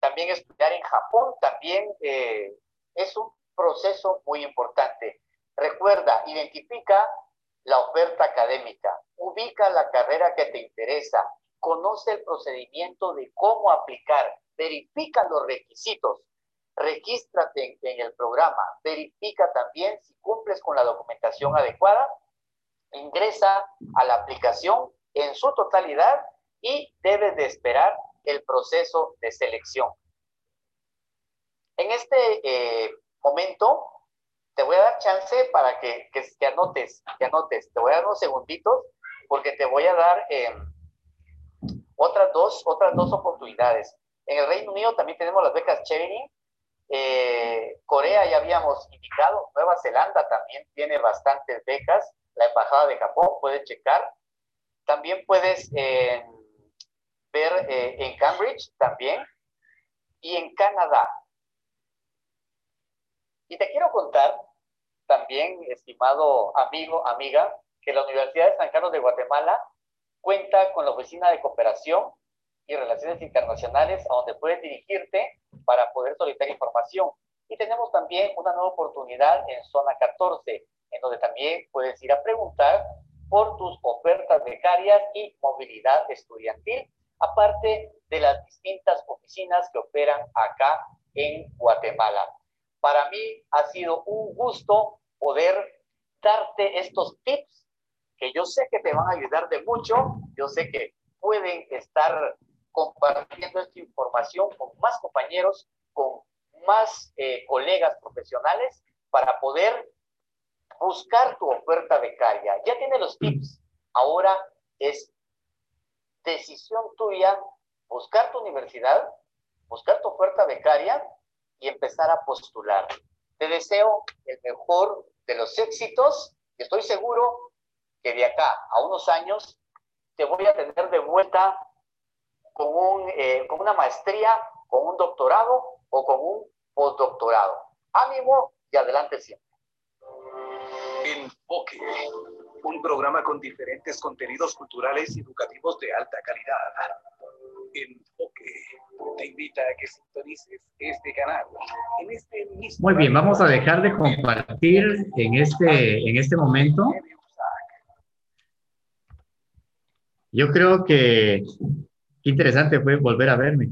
también estudiar en Japón también es un proceso muy importante. Recuerda, identifica la oferta académica, ubica la carrera que te interesa, conoce el procedimiento de cómo aplicar, verifica los requisitos, regístrate en, el programa, verifica también si cumples con la documentación adecuada, ingresa a la aplicación en su totalidad y debes de esperar el proceso de selección. En este eh, momento te voy a dar chance para que, que, anotes, que anotes. Te voy a dar unos segunditos porque te voy a dar eh, otras, dos, otras dos oportunidades. En el Reino Unido también tenemos las becas Chevening. Eh, Corea ya habíamos indicado. Nueva Zelanda también tiene bastantes becas. La Embajada de Japón, puedes checar. También puedes eh, ver en Cambridge también. Y en Canadá. Y te quiero contar también, estimado amigo, amiga, que la Universidad de San Carlos de Guatemala cuenta con la Oficina de Cooperación y Relaciones Internacionales, a donde puedes dirigirte para poder solicitar información. Y tenemos también una nueva oportunidad en Zona 14, en donde también puedes ir a preguntar por tus ofertas becarias y movilidad estudiantil, aparte de las distintas oficinas que operan acá en Guatemala. Para mí ha sido un gusto poder darte estos tips que yo sé que te van a ayudar de mucho. Yo sé que pueden estar compartiendo esta información con más compañeros, con más eh, colegas profesionales para poder buscar tu oferta becaria. Ya tiene los tips. Ahora es decisión tuya buscar tu universidad, buscar tu oferta becaria y empezar a postular. Te deseo el mejor de los éxitos y estoy seguro que de acá a unos años te voy a tener de vuelta con, un, eh, con una maestría, con un doctorado o con un postdoctorado. Ánimo y adelante siempre. Enfoque, un programa con diferentes contenidos culturales y educativos de alta calidad. Enfoque te invita a que sintonices este canal. este Muy bien, vamos a dejar de compartir en este, en este momento. Yo creo que interesante fue volver a verme.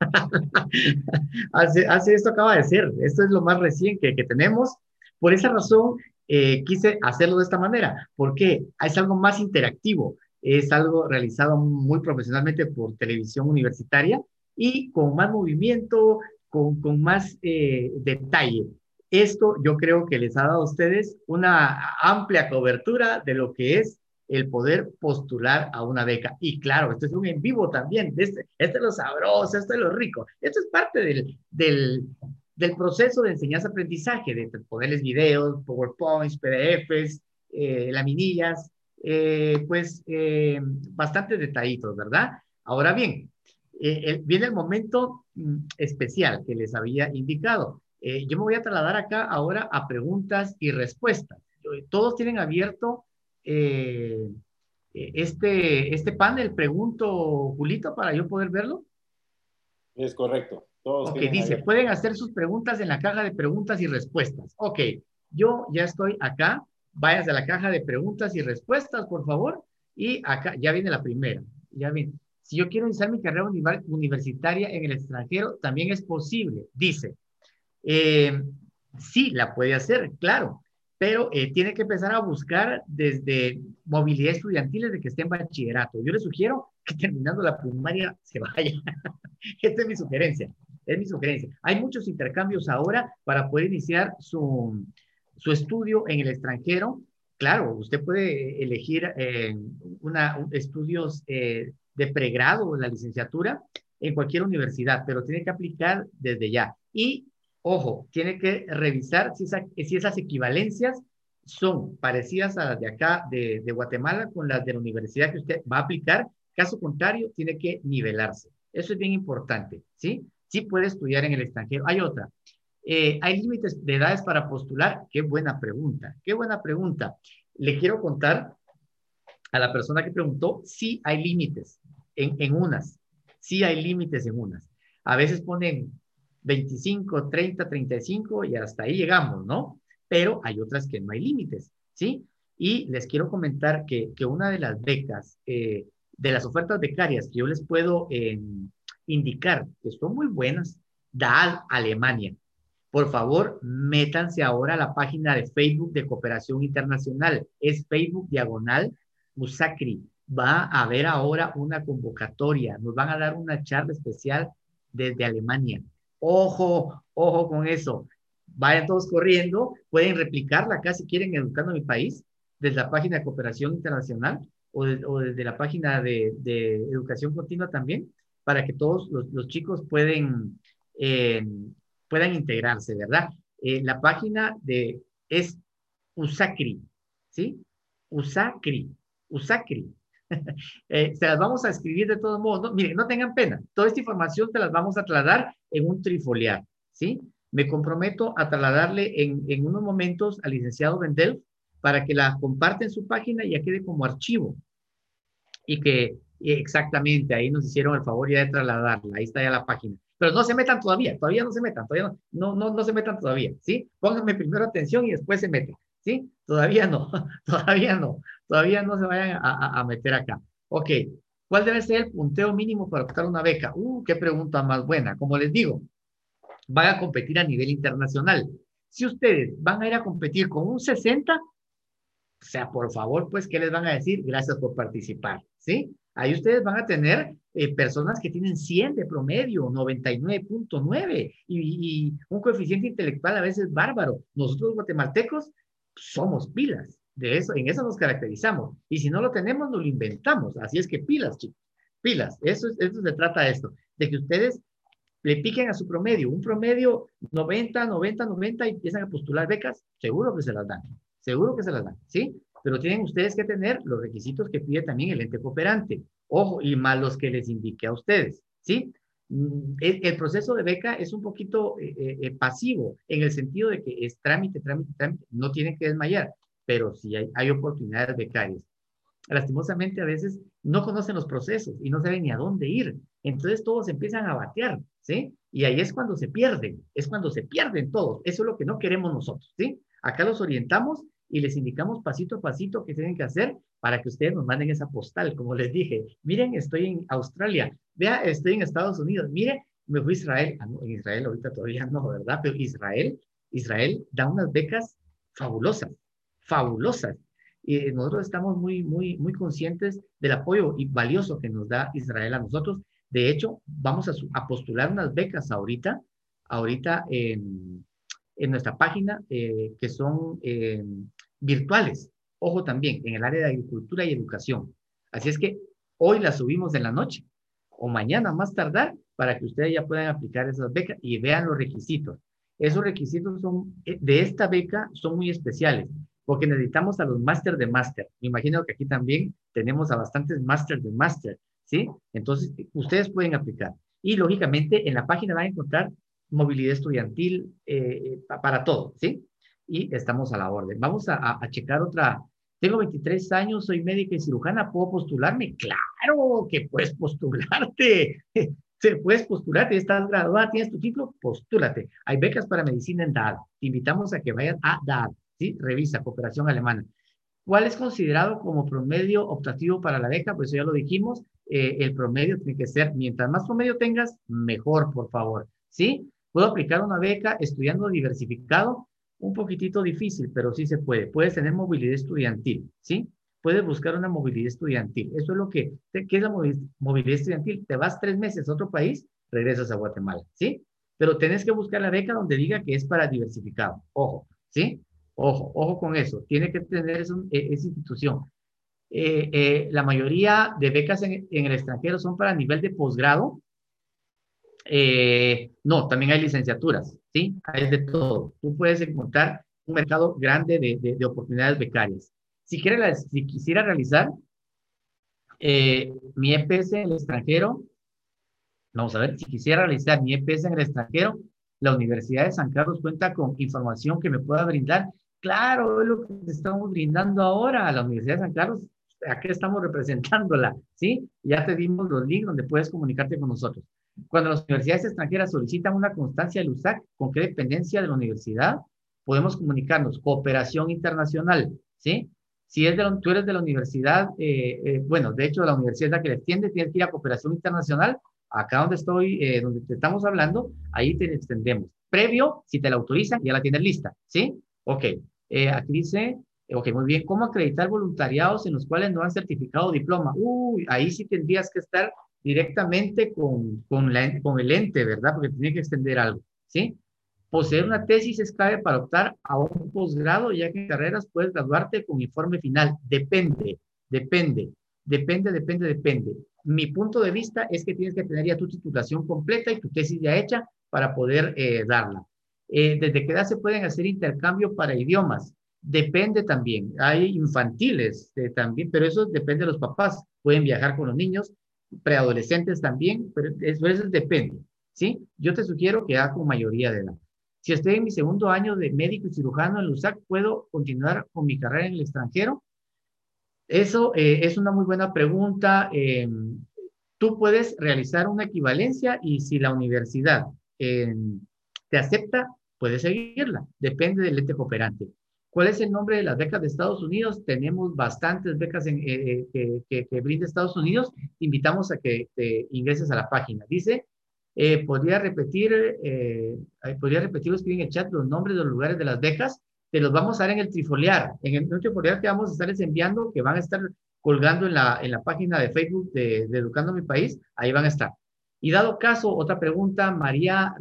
así, esto acaba de ser, esto es lo más recién que, que tenemos. Por esa razón, eh, quise hacerlo de esta manera, porque es algo más interactivo, es algo realizado muy profesionalmente por televisión universitaria y con más movimiento, con, con más eh, detalle. Esto yo creo que les ha dado a ustedes una amplia cobertura de lo que es el poder postular a una beca. Y claro, esto es un en vivo también. Este, este es lo sabroso, esto es lo rico. Esto es parte del, del, del proceso de enseñanza-aprendizaje, de ponerles videos, PowerPoints, PDFs, eh, laminillas, eh, pues eh, bastante detallitos, ¿verdad? Ahora bien, eh, viene el momento mm, especial que les había indicado. Eh, yo me voy a trasladar acá ahora a preguntas y respuestas. Todos tienen abierto eh, este, este panel. Pregunto, Julito, para yo poder verlo. Es correcto. Todos ok, dice, pueden hacer sus preguntas en la caja de preguntas y respuestas. Ok, yo ya estoy acá. Vayas a la caja de preguntas y respuestas, por favor. Y acá ya viene la primera. Ya viene. Si yo quiero iniciar mi carrera universitaria en el extranjero, también es posible, dice. Eh, sí, la puede hacer, claro, pero eh, tiene que empezar a buscar desde movilidad estudiantil desde que esté en bachillerato. Yo le sugiero que terminando la primaria se vaya. Esta es mi sugerencia, es mi sugerencia. Hay muchos intercambios ahora para poder iniciar su, su estudio en el extranjero. Claro, usted puede elegir eh, una, estudios eh, de pregrado o la licenciatura en cualquier universidad, pero tiene que aplicar desde ya. Y, ojo, tiene que revisar si, si esas equivalencias son parecidas a las de acá, de, Guatemala, con las de la universidad que usted va a aplicar. Caso contrario, tiene que nivelarse. Eso es bien importante, ¿sí? Sí puede estudiar en el extranjero. Hay otra. Eh, ¿Hay límites de edades para postular? Qué buena pregunta, qué buena pregunta. Le quiero contar a la persona que preguntó, sí hay límites en, unas, sí hay límites en unas. A veces ponen 25, 30, 35 y hasta ahí llegamos, ¿no? Pero hay otras que no hay límites, ¿sí? Y les quiero comentar que, que una de las becas, eh, de las ofertas becarias que yo les puedo eh, indicar que son muy buenas, da Alemania. Por favor, métanse ahora a la página de Facebook de Cooperación Internacional. Es Facebook Diagonal Musacri. Va a haber ahora una convocatoria. Nos van a dar una charla especial desde Alemania. Ojo, ojo con eso. Vayan todos corriendo. Pueden replicarla acá si quieren Educando mi País desde la página de Cooperación Internacional o, desde la página de, Educación Continua también, para que todos los, chicos eh, puedan integrarse, ¿verdad? Eh, la página de, es Usacri, ¿sí? Usacri, Usacri. Eh, se las vamos a escribir de todos modos. ¿no? Miren, no tengan pena. Toda esta información te las vamos a trasladar en un trifoliar, ¿sí? Me comprometo a trasladarle en, en unos momentos al licenciado Vendel para que la comparte en su página y ya quede como archivo. Y que exactamente ahí nos hicieron el favor ya de trasladarla. Ahí está ya la página. Pero no se metan todavía, todavía no se metan, todavía no, no, no, se metan todavía, ¿sí? Pónganme primero atención y después se meten, ¿sí? Todavía no, todavía no, todavía no se vayan a, meter acá. Ok, ¿cuál debe ser el punteo mínimo para optar una beca? Uh, qué pregunta más buena. Como les digo, van a competir a nivel internacional. Si ustedes van a ir a competir con un 60, o sea, por favor, pues, ¿qué les van a decir? Gracias por participar, ¿sí? Ahí ustedes van a tener eh, personas que tienen 100 de promedio, 99.9 y, y, un coeficiente intelectual a veces bárbaro. Nosotros guatemaltecos somos pilas, de eso, en eso nos caracterizamos. Y si no lo tenemos, nos lo inventamos. Así es que pilas, chicos, pilas. Eso, eso se trata de esto, de que ustedes le piquen a su promedio, un promedio 90, 90, 90 y empiezan a postular becas, seguro que se las dan. Seguro que se las dan, ¿sí? Pero tienen ustedes que tener los requisitos que pide también el ente cooperante. Ojo, y más los que les indique a ustedes, ¿sí? Mm, el, proceso de beca es un poquito eh, eh, eh, pasivo en el sentido de que es trámite, trámite, trámite, no tienen que desmayar, pero sí hay, hay oportunidades becarias. Lastimosamente a veces no conocen los procesos y no saben ni a dónde ir. Entonces todos empiezan a batear, ¿sí? Y ahí es cuando se pierden, es cuando se pierden todos. Eso es lo que no queremos nosotros, ¿sí? Acá los orientamos y les indicamos pasito a pasito qué tienen que hacer para que ustedes nos manden esa postal. Como les dije, miren, estoy en Australia, vea, estoy en Estados Unidos, mire, me fui a Israel. Ah, en Israel ahorita todavía no, ¿verdad? Pero Israel, Israel da unas becas fabulosas, fabulosas. Y nosotros estamos muy, muy, muy conscientes del apoyo y valioso que nos da Israel a nosotros. De hecho, vamos a, a postular unas becas ahorita, ahorita en, en nuestra página, eh, que son eh, virtuales. Ojo también, en el área de agricultura y educación. Así es que hoy las subimos en la noche o mañana más tardar para que ustedes ya puedan aplicar esas becas y vean los requisitos. Esos requisitos son, eh, de esta beca son muy especiales porque necesitamos a los máster de máster. Me imagino que aquí también tenemos a bastantes máster de máster, ¿sí? Entonces, ustedes pueden aplicar. Y lógicamente en la página van a encontrar movilidad estudiantil eh, para todo, ¿sí? Y estamos a la orden. Vamos a, checar otra. Tengo 23 años, soy médica y cirujana, ¿puedo postularme? Claro que puedes postularte. Se puedes postularte, estás graduada, tienes tu título, postúlate. Hay becas para medicina en DAD. Te invitamos a que vayas a DAD, Revisa, Cooperación Alemana. ¿Cuál es considerado como promedio optativo para la beca? Pues ya lo dijimos, eh, el promedio tiene que ser, mientras más promedio tengas, mejor, por favor, ¿sí? ¿Puedo aplicar una beca estudiando diversificado? Un poquitito difícil, pero sí se puede. Puedes tener movilidad estudiantil, ¿sí? Puedes buscar una movilidad estudiantil. Eso es lo que, ¿qué es la movilidad estudiantil? Te vas tres meses a otro país, regresas a Guatemala, ¿sí? Pero tenés que buscar la beca donde diga que es para diversificado. Ojo, ¿sí? Ojo, ojo con eso. Tiene que tener e, esa institución. Eh, eh, la mayoría de becas en, en, el extranjero son para nivel de posgrado eh, no, también hay licenciaturas, ¿sí? Hay de todo. Tú puedes encontrar un mercado grande de, de, oportunidades becarias. Si, quiere, si quisiera realizar eh, mi EPS en el extranjero, vamos a ver, si quisiera realizar mi EPS en el extranjero, la Universidad de San Carlos cuenta con información que me pueda brindar. Claro, es lo que estamos brindando ahora a la Universidad de San Carlos. Aquí estamos representándola, ¿sí? Ya te dimos los links donde puedes comunicarte con nosotros. Cuando las universidades extranjeras solicitan una constancia del USAC, ¿con qué dependencia de la universidad? Podemos comunicarnos, cooperación internacional, ¿sí? Si es de tú eres de la universidad, eh, eh, bueno, de hecho la universidad es la que le extiende, tienes que ir a cooperación internacional, acá donde estoy, eh, donde te estamos hablando, ahí te extendemos. Previo, si te la autorizan, ya la tienes lista, ¿sí? Ok, aquí dice, ok, muy bien, ¿cómo acreditar voluntariados en los cuales no han certificado diploma? Uy, ahí sí tendrías que estar directamente con, con el ente, ¿verdad? Porque tiene que extender algo, ¿sí? Poseer una tesis es clave para optar a un posgrado, ya que en carreras puedes graduarte con informe final. Depende, depende, depende, depende, depende. Mi punto de vista es que tienes que tener ya tu titulación completa y tu tesis ya hecha para poder eh, darla. Eh, ¿Desde qué edad se pueden hacer intercambio para idiomas? Depende también. Hay infantiles eh, también, pero eso depende de los papás. Pueden viajar con los niños, preadolescentes también, pero eso, eso depende. ¿sí? Yo te sugiero que haga con mayoría de edad. Si estoy en mi segundo año de médico y cirujano en LUSAC, ¿puedo continuar con mi carrera en el extranjero? Eso eh, es una muy buena pregunta. Eh, tú puedes realizar una equivalencia y si la universidad te acepta, puedes seguirla. Depende del ente cooperante. ¿Cuál es el nombre de las becas de Estados Unidos? Tenemos bastantes becas que, que, brinda Estados Unidos. Te invitamos a que ingreses a la página. Dice eh, podría repetir, eh, podría repetir en el chat los nombres de los lugares de las becas. Te los vamos a dar en el trifoliar. En el trifoliar que vamos a estarles enviando, que van a estar colgando en la, en la página de Facebook de, Educando Mi País, ahí van a estar. Y dado caso, otra pregunta, María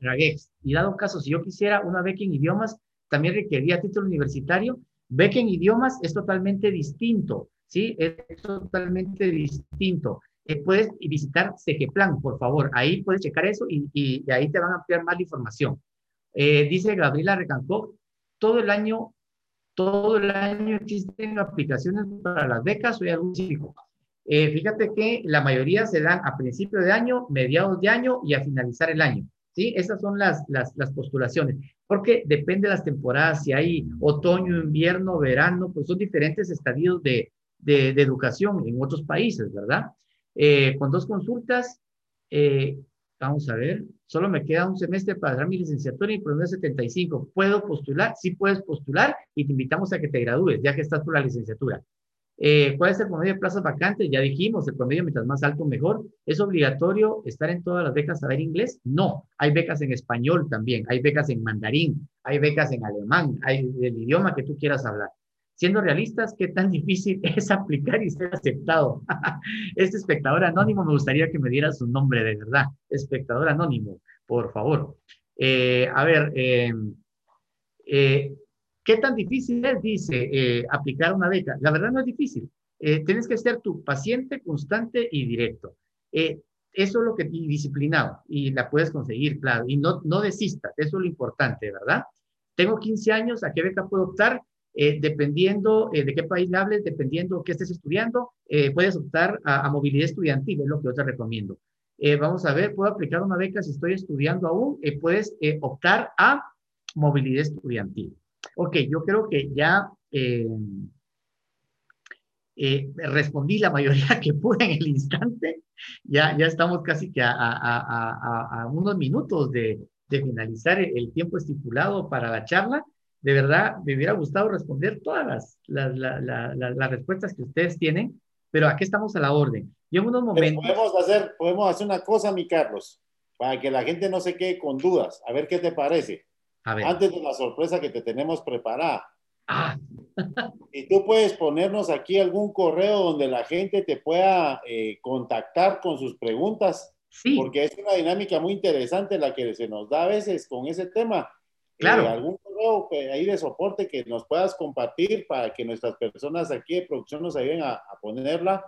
Raguex. Y dado caso, si yo quisiera una beca en idiomas, también requeriría título universitario. Beca en idiomas es totalmente distinto, ¿sí? Es totalmente distinto. Eh, puedes visitar Plan, por favor. Ahí puedes checar eso y, y, ahí te van a ampliar más la información. Eh, dice Gabriela Recancó, todo el año, todo el año existen aplicaciones para las becas o hay algún cívico. Eh, fíjate que la mayoría se dan a principio de año, mediados de año y a finalizar el año. ¿sí? Esas son las, las, postulaciones, porque depende de las temporadas, si hay otoño, invierno, verano, pues son diferentes estadios de, de, educación en otros países, ¿verdad? Eh, con dos consultas, eh, vamos a ver, solo me queda un semestre para dar mi licenciatura y promedio 75. ¿Puedo postular? Sí puedes postular y te invitamos a que te gradúes, ya que estás por la licenciatura. Eh, ¿Cuál es el promedio de plazas vacantes? Ya dijimos, el promedio mientras más alto mejor. ¿Es obligatorio estar en todas las becas saber inglés? No, hay becas en español también, hay becas en mandarín, hay becas en alemán, hay el idioma que tú quieras hablar. Siendo realistas, ¿qué tan difícil es aplicar y ser aceptado? este espectador anónimo me gustaría que me diera su nombre de verdad. Espectador anónimo, por favor. Eh, a ver, eh, ¿qué tan difícil es, dice, eh, aplicar una beca? La verdad no es difícil. tienes que ser tu paciente, constante y directo. eso es lo que, y disciplinado, y la puedes conseguir, claro, y no, no desistas, eso es lo importante, ¿verdad? Tengo 15 años, ¿a qué beca puedo optar? Eh, dependiendo eh, de qué país hables, dependiendo qué estés estudiando, eh, puedes optar a, movilidad estudiantil, es lo que yo te recomiendo. vamos a ver, puedo aplicar una beca si estoy estudiando aún, puedes optar a movilidad estudiantil. Ok, yo creo que ya respondí la mayoría que pude en el instante. Ya, ya estamos casi que a, a, a unos minutos de, de finalizar el tiempo estipulado para la charla de verdad me hubiera gustado responder todas las, las, respuestas que ustedes tienen, pero aquí estamos a la orden. Yo en unos momentos... podemos hacer, podemos hacer una cosa, mi Carlos, para que la gente no se quede con dudas. A ver qué te parece. A ver. Antes de la sorpresa que te tenemos preparada. Ah. y tú puedes ponernos aquí algún correo donde la gente te pueda eh, contactar con sus preguntas. Sí. Porque es una dinámica muy interesante la que se nos da a veces con ese tema Claro. Eh, algún correo ahí de soporte que nos puedas compartir para que nuestras personas aquí de producción nos ayuden a, ponerla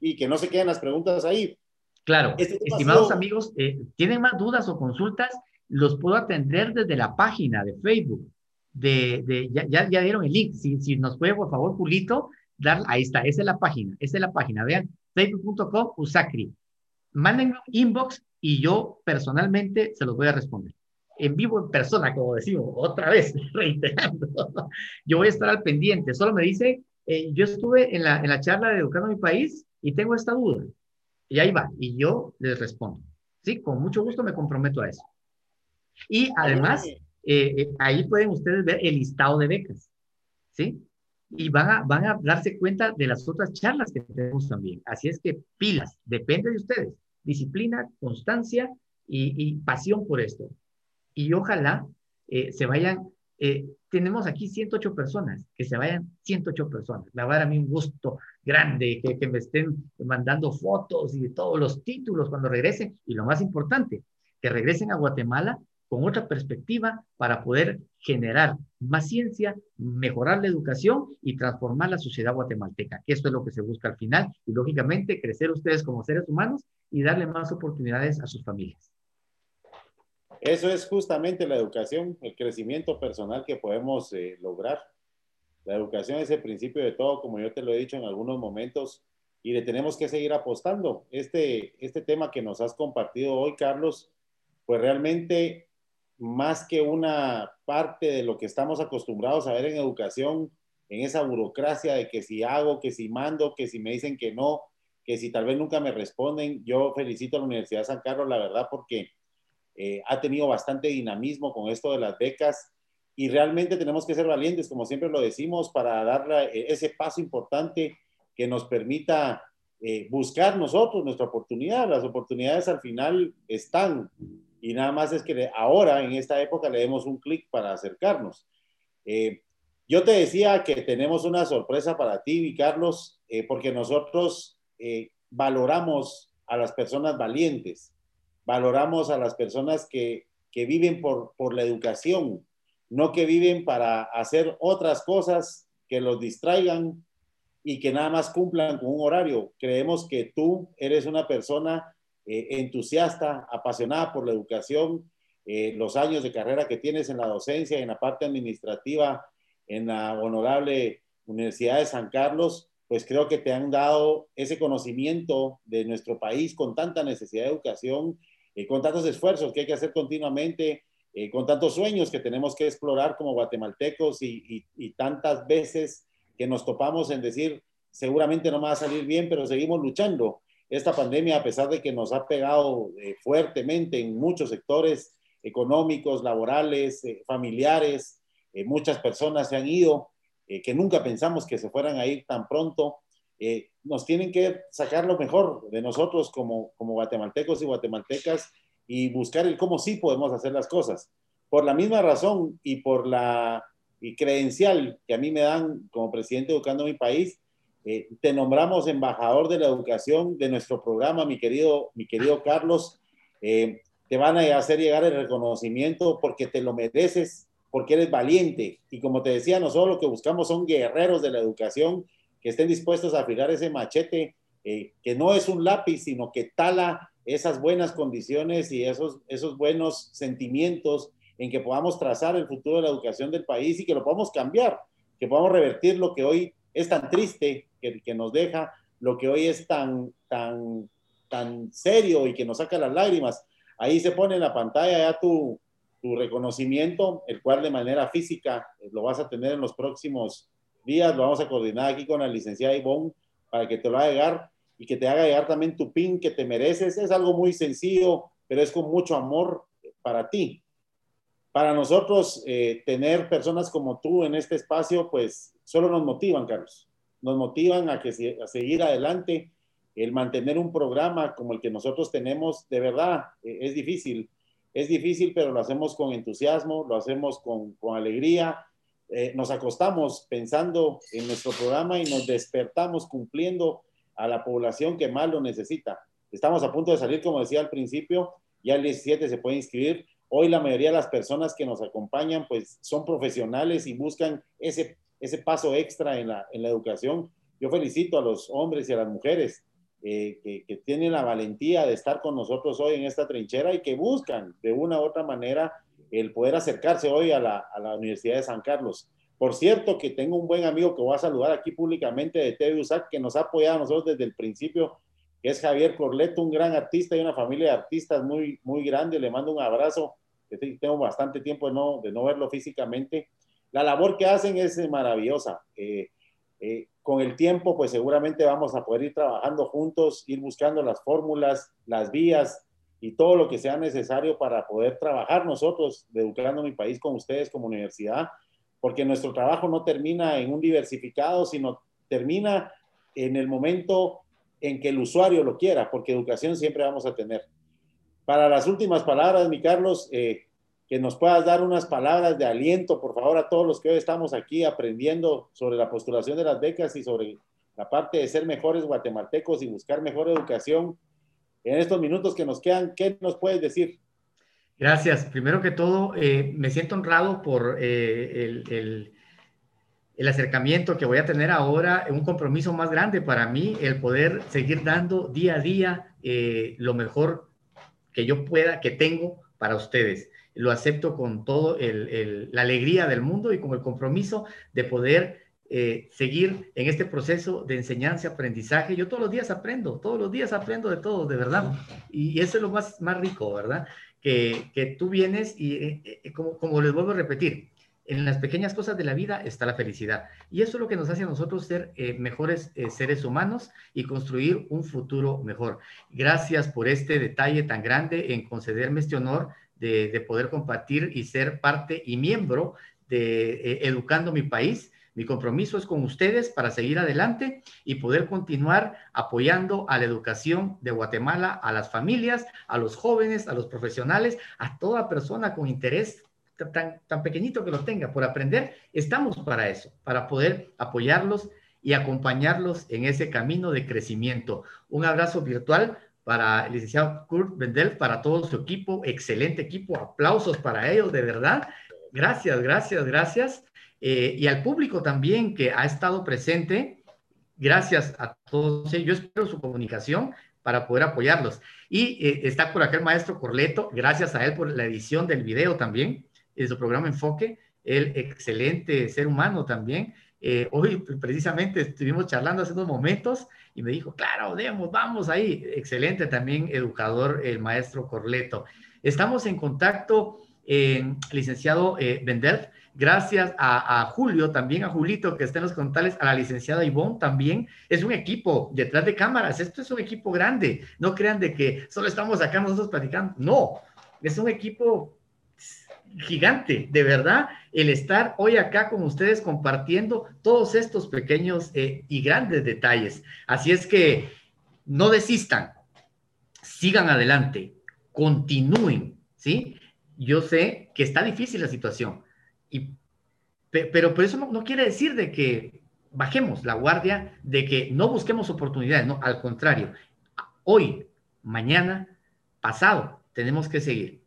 y que no se queden las preguntas ahí. Claro, este estimados amigos, eh, ¿tienen más dudas o consultas? Los puedo atender desde la página de Facebook. De, de ya, ya, dieron el link. Si, si nos puede, por favor, Julito, dar, ahí está, esa es la página, esa es la página. Vean, facebook.com Usacri. Mándenme un inbox y yo personalmente se los voy a responder en vivo, en persona, como decimos, otra vez, reiterando. Yo voy a estar al pendiente. Solo me dice, eh, yo estuve en la, en la charla de Educando mi País y tengo esta duda. Y ahí va, y yo les respondo. Sí, con mucho gusto me comprometo a eso. Y además, eh, eh, ahí pueden ustedes ver el listado de becas, ¿sí? Y van a, van a darse cuenta de las otras charlas que tenemos también. Así es que pilas, depende de ustedes. Disciplina, constancia y, pasión por esto. Y ojalá eh, se vayan, tenemos aquí 108 personas, que se vayan 108 personas. Me va a dar a mí un gusto grande que, que me estén mandando fotos y todos los títulos cuando regresen. Y lo más importante, que regresen a Guatemala con otra perspectiva para poder generar más ciencia, mejorar la educación y transformar la sociedad guatemalteca, esto es lo que se busca al final, y lógicamente crecer ustedes como seres humanos y darle más oportunidades a sus familias. Eso es justamente la educación, el crecimiento personal que podemos eh, lograr. La educación es el principio de todo, como yo te lo he dicho en algunos momentos, y le tenemos que seguir apostando. Este, este tema que nos has compartido hoy, Carlos, pues realmente más que una parte de lo que estamos acostumbrados a ver en educación, en esa burocracia de que si hago, que si mando, que si me dicen que no, que si tal vez nunca me responden. Yo felicito a la Universidad de San Carlos, la verdad, porque eh, ha tenido bastante dinamismo con esto de las becas y realmente tenemos que ser valientes, como siempre lo decimos, para dar eh, ese paso importante que nos permita eh, buscar nosotros nuestra oportunidad. Las oportunidades al final están y nada más es que ahora, en esta época, le demos un clic para acercarnos. Eh, yo te decía que tenemos una sorpresa para ti, Carlos, eh, porque nosotros eh, valoramos a las personas valientes, valoramos a las personas que, que viven por, por la educación, no que viven para hacer otras cosas que los distraigan y que nada más cumplan con un horario. Creemos que tú eres una persona eh, entusiasta, apasionada por la educación, eh, los años de carrera que tienes en la docencia en la parte administrativa en la honorable Universidad de San Carlos, pues creo que te han dado ese conocimiento de nuestro país con tanta necesidad de educación, eh, con tantos esfuerzos que hay que hacer continuamente, con tantos sueños que tenemos que explorar como guatemaltecos y, y tantas veces que nos topamos en decir, seguramente no me va a salir bien, pero seguimos luchando esta pandemia, a pesar de que nos ha pegado eh, fuertemente en muchos sectores económicos, laborales, eh, familiares, eh, muchas personas se han ido, que nunca pensamos que se fueran a ir tan pronto. nos tienen que sacar lo mejor de nosotros como, como guatemaltecos y guatemaltecas y buscar el cómo sí podemos hacer las cosas. Por la misma razón y por la y credencial que a mí me dan como presidente educando mi país, eh, te nombramos embajador de la educación de nuestro programa, mi querido, mi querido Carlos. Eh, te van a hacer llegar el reconocimiento porque te lo mereces, porque eres valiente. Y como te decía, nosotros lo que buscamos son guerreros de la educación que estén dispuestos a afilar ese machete, eh, que no es un lápiz, sino que tala esas buenas condiciones y esos, esos buenos sentimientos en que podamos trazar el futuro de la educación del país y que lo podamos cambiar, que podamos revertir lo que hoy es tan triste que, nos deja, lo que hoy es tan, tan, tan serio y que nos saca las lágrimas. Ahí se pone en la pantalla ya tu, tu reconocimiento, el cual de manera física eh, lo vas a tener en los próximos días. Lo vamos a coordinar aquí con la licenciada Ivonne para que te lo haga llegar y que te haga llegar también tu pin que te mereces. Es algo muy sencillo, pero es con mucho amor para ti. Para nosotros, eh, tener personas como tú en este espacio, pues solo nos motivan, Carlos. Nos motivan a, que, a seguir adelante. El mantener un programa como el que nosotros tenemos, de verdad, eh, es difícil. Es difícil, pero lo hacemos con entusiasmo, lo hacemos con, con alegría. Eh, nos acostamos pensando en nuestro programa y nos despertamos cumpliendo a la población que más lo necesita. Estamos a punto de salir, como decía al principio, ya el 17 se puede inscribir. Hoy la mayoría de las personas que nos acompañan pues son profesionales y buscan ese ese paso extra en la, en la educación. Yo felicito a los hombres y a las mujeres eh, que, que, tienen la valentía de estar con nosotros hoy en esta trinchera y que buscan de una u otra manera el poder acercarse hoy a la, a la Universidad de San Carlos. Por cierto, que tengo un buen amigo que voy a saludar aquí públicamente de TV USAC, que nos ha apoyado a nosotros desde el principio, que es Javier Corleto, un gran artista y una familia de artistas muy, muy grande. Le mando un abrazo. Tengo bastante tiempo de no, de no verlo físicamente la labor que hacen es maravillosa. Eh, eh, con el tiempo, pues seguramente vamos a poder ir trabajando juntos, ir buscando las fórmulas, las vías y todo lo que sea necesario para poder trabajar nosotros, educando mi país con ustedes como universidad, porque nuestro trabajo no termina en un diversificado, sino termina en el momento en que el usuario lo quiera, porque educación siempre vamos a tener. Para las últimas palabras, mi Carlos, eh, que nos puedas dar unas palabras de aliento, por favor, a todos los que hoy estamos aquí aprendiendo sobre la postulación de las becas y sobre la parte de ser mejores guatemaltecos y buscar mejor educación. En estos minutos que nos quedan, ¿qué nos puedes decir? Gracias. Primero que todo, eh, me siento honrado por eh, el, el, acercamiento que voy a tener ahora, un compromiso más grande para mí, el poder seguir dando día a día eh, lo mejor que yo pueda, que tengo para ustedes. Lo acepto con todo la alegría del mundo y con el compromiso de poder eh, seguir en este proceso de enseñanza, aprendizaje. Yo todos los días aprendo, todos los días aprendo de todo, de verdad. Y eso es lo más, más rico, ¿verdad? Que, que tú vienes y, eh, eh, como, como les vuelvo a repetir, en las pequeñas cosas de la vida está la felicidad. Y eso es lo que nos hace a nosotros ser mejores seres humanos y construir un futuro mejor. Gracias por este detalle tan grande en concederme este honor de, de poder compartir y ser parte y miembro de Educando mi País mi compromiso es con ustedes para seguir adelante y poder continuar apoyando a la educación de Guatemala, a las familias, a los jóvenes, a los profesionales, a toda persona con interés tan, tan pequeñito que lo tenga por aprender. Estamos para eso, para poder apoyarlos y acompañarlos en ese camino de crecimiento. Un abrazo virtual para el licenciado Kurt Bendel, para todo su equipo, excelente equipo, aplausos para ellos, de verdad. Gracias, gracias, gracias. Eh, y al público también que ha estado presente. Gracias a todos. Yo espero su comunicación para poder apoyarlos. Y eh, está por acá el maestro Corleto, gracias a él por la edición del video también, en su programa Enfoque, el excelente ser humano también. Eh, hoy precisamente estuvimos charlando hace unos momentos y me dijo, claro, demos, vamos ahí. Excelente también educador el maestro Corleto. Estamos en contacto, licenciado Vendel, Gracias a, Julio, también a Julito, que está en los contales, a la licenciada Ivonne también. Es un equipo detrás de cámaras. Esto es un equipo grande. No crean de que solo estamos acá nosotros platicando. No, es un equipo gigante, de verdad, el estar hoy acá con ustedes compartiendo todos estos pequeños eh, y grandes detalles. Así es que no desistan, sigan adelante, continúen, ¿sí? Yo sé que está difícil la situación, y, pero, pero eso no, quiere decir de que bajemos la guardia, de que no busquemos oportunidades, no, al contrario, hoy, mañana, pasado, tenemos que seguir.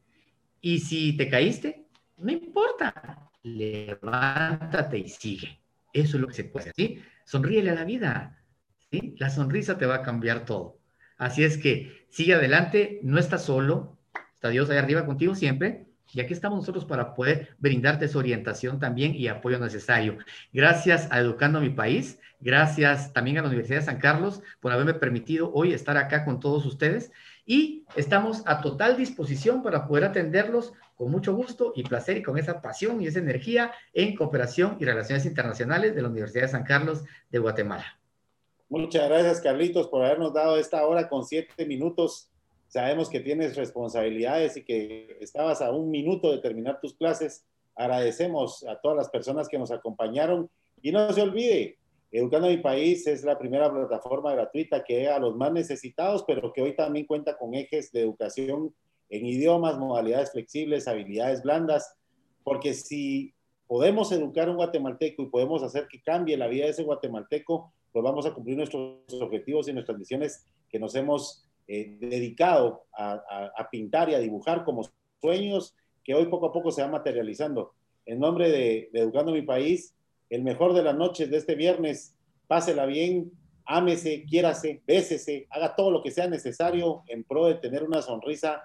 Y si te caíste, no importa, levántate y sigue. Eso es lo que se puede hacer, ¿sí? Sonríele a la vida, ¿sí? La sonrisa te va a cambiar todo. Así es que sigue adelante, no estás solo, está Dios ahí arriba contigo siempre, y aquí estamos nosotros para poder brindarte esa orientación también y apoyo necesario. Gracias a Educando Mi País, gracias también a la Universidad de San Carlos por haberme permitido hoy estar acá con todos ustedes y estamos a total disposición para poder atenderlos con mucho gusto y placer y con esa pasión y esa energía en cooperación y relaciones internacionales de la Universidad de San Carlos de Guatemala. Muchas gracias, Carlitos, por habernos dado esta hora con siete minutos Sabemos que tienes responsabilidades y que estabas a un minuto de terminar tus clases. Agradecemos a todas las personas que nos acompañaron y no se olvide, Educando a mi país es la primera plataforma gratuita que a los más necesitados, pero que hoy también cuenta con ejes de educación en idiomas, modalidades flexibles, habilidades blandas, porque si podemos educar a un guatemalteco y podemos hacer que cambie la vida de ese guatemalteco, pues vamos a cumplir nuestros objetivos y nuestras misiones que nos hemos eh, dedicado a, pintar y a dibujar como sueños que hoy poco a poco se van materializando. En nombre de, Educando Mi País, el mejor de las noches de este viernes, pásela bien, ámese, quiérase, bésese, haga todo lo que sea necesario en pro de tener una sonrisa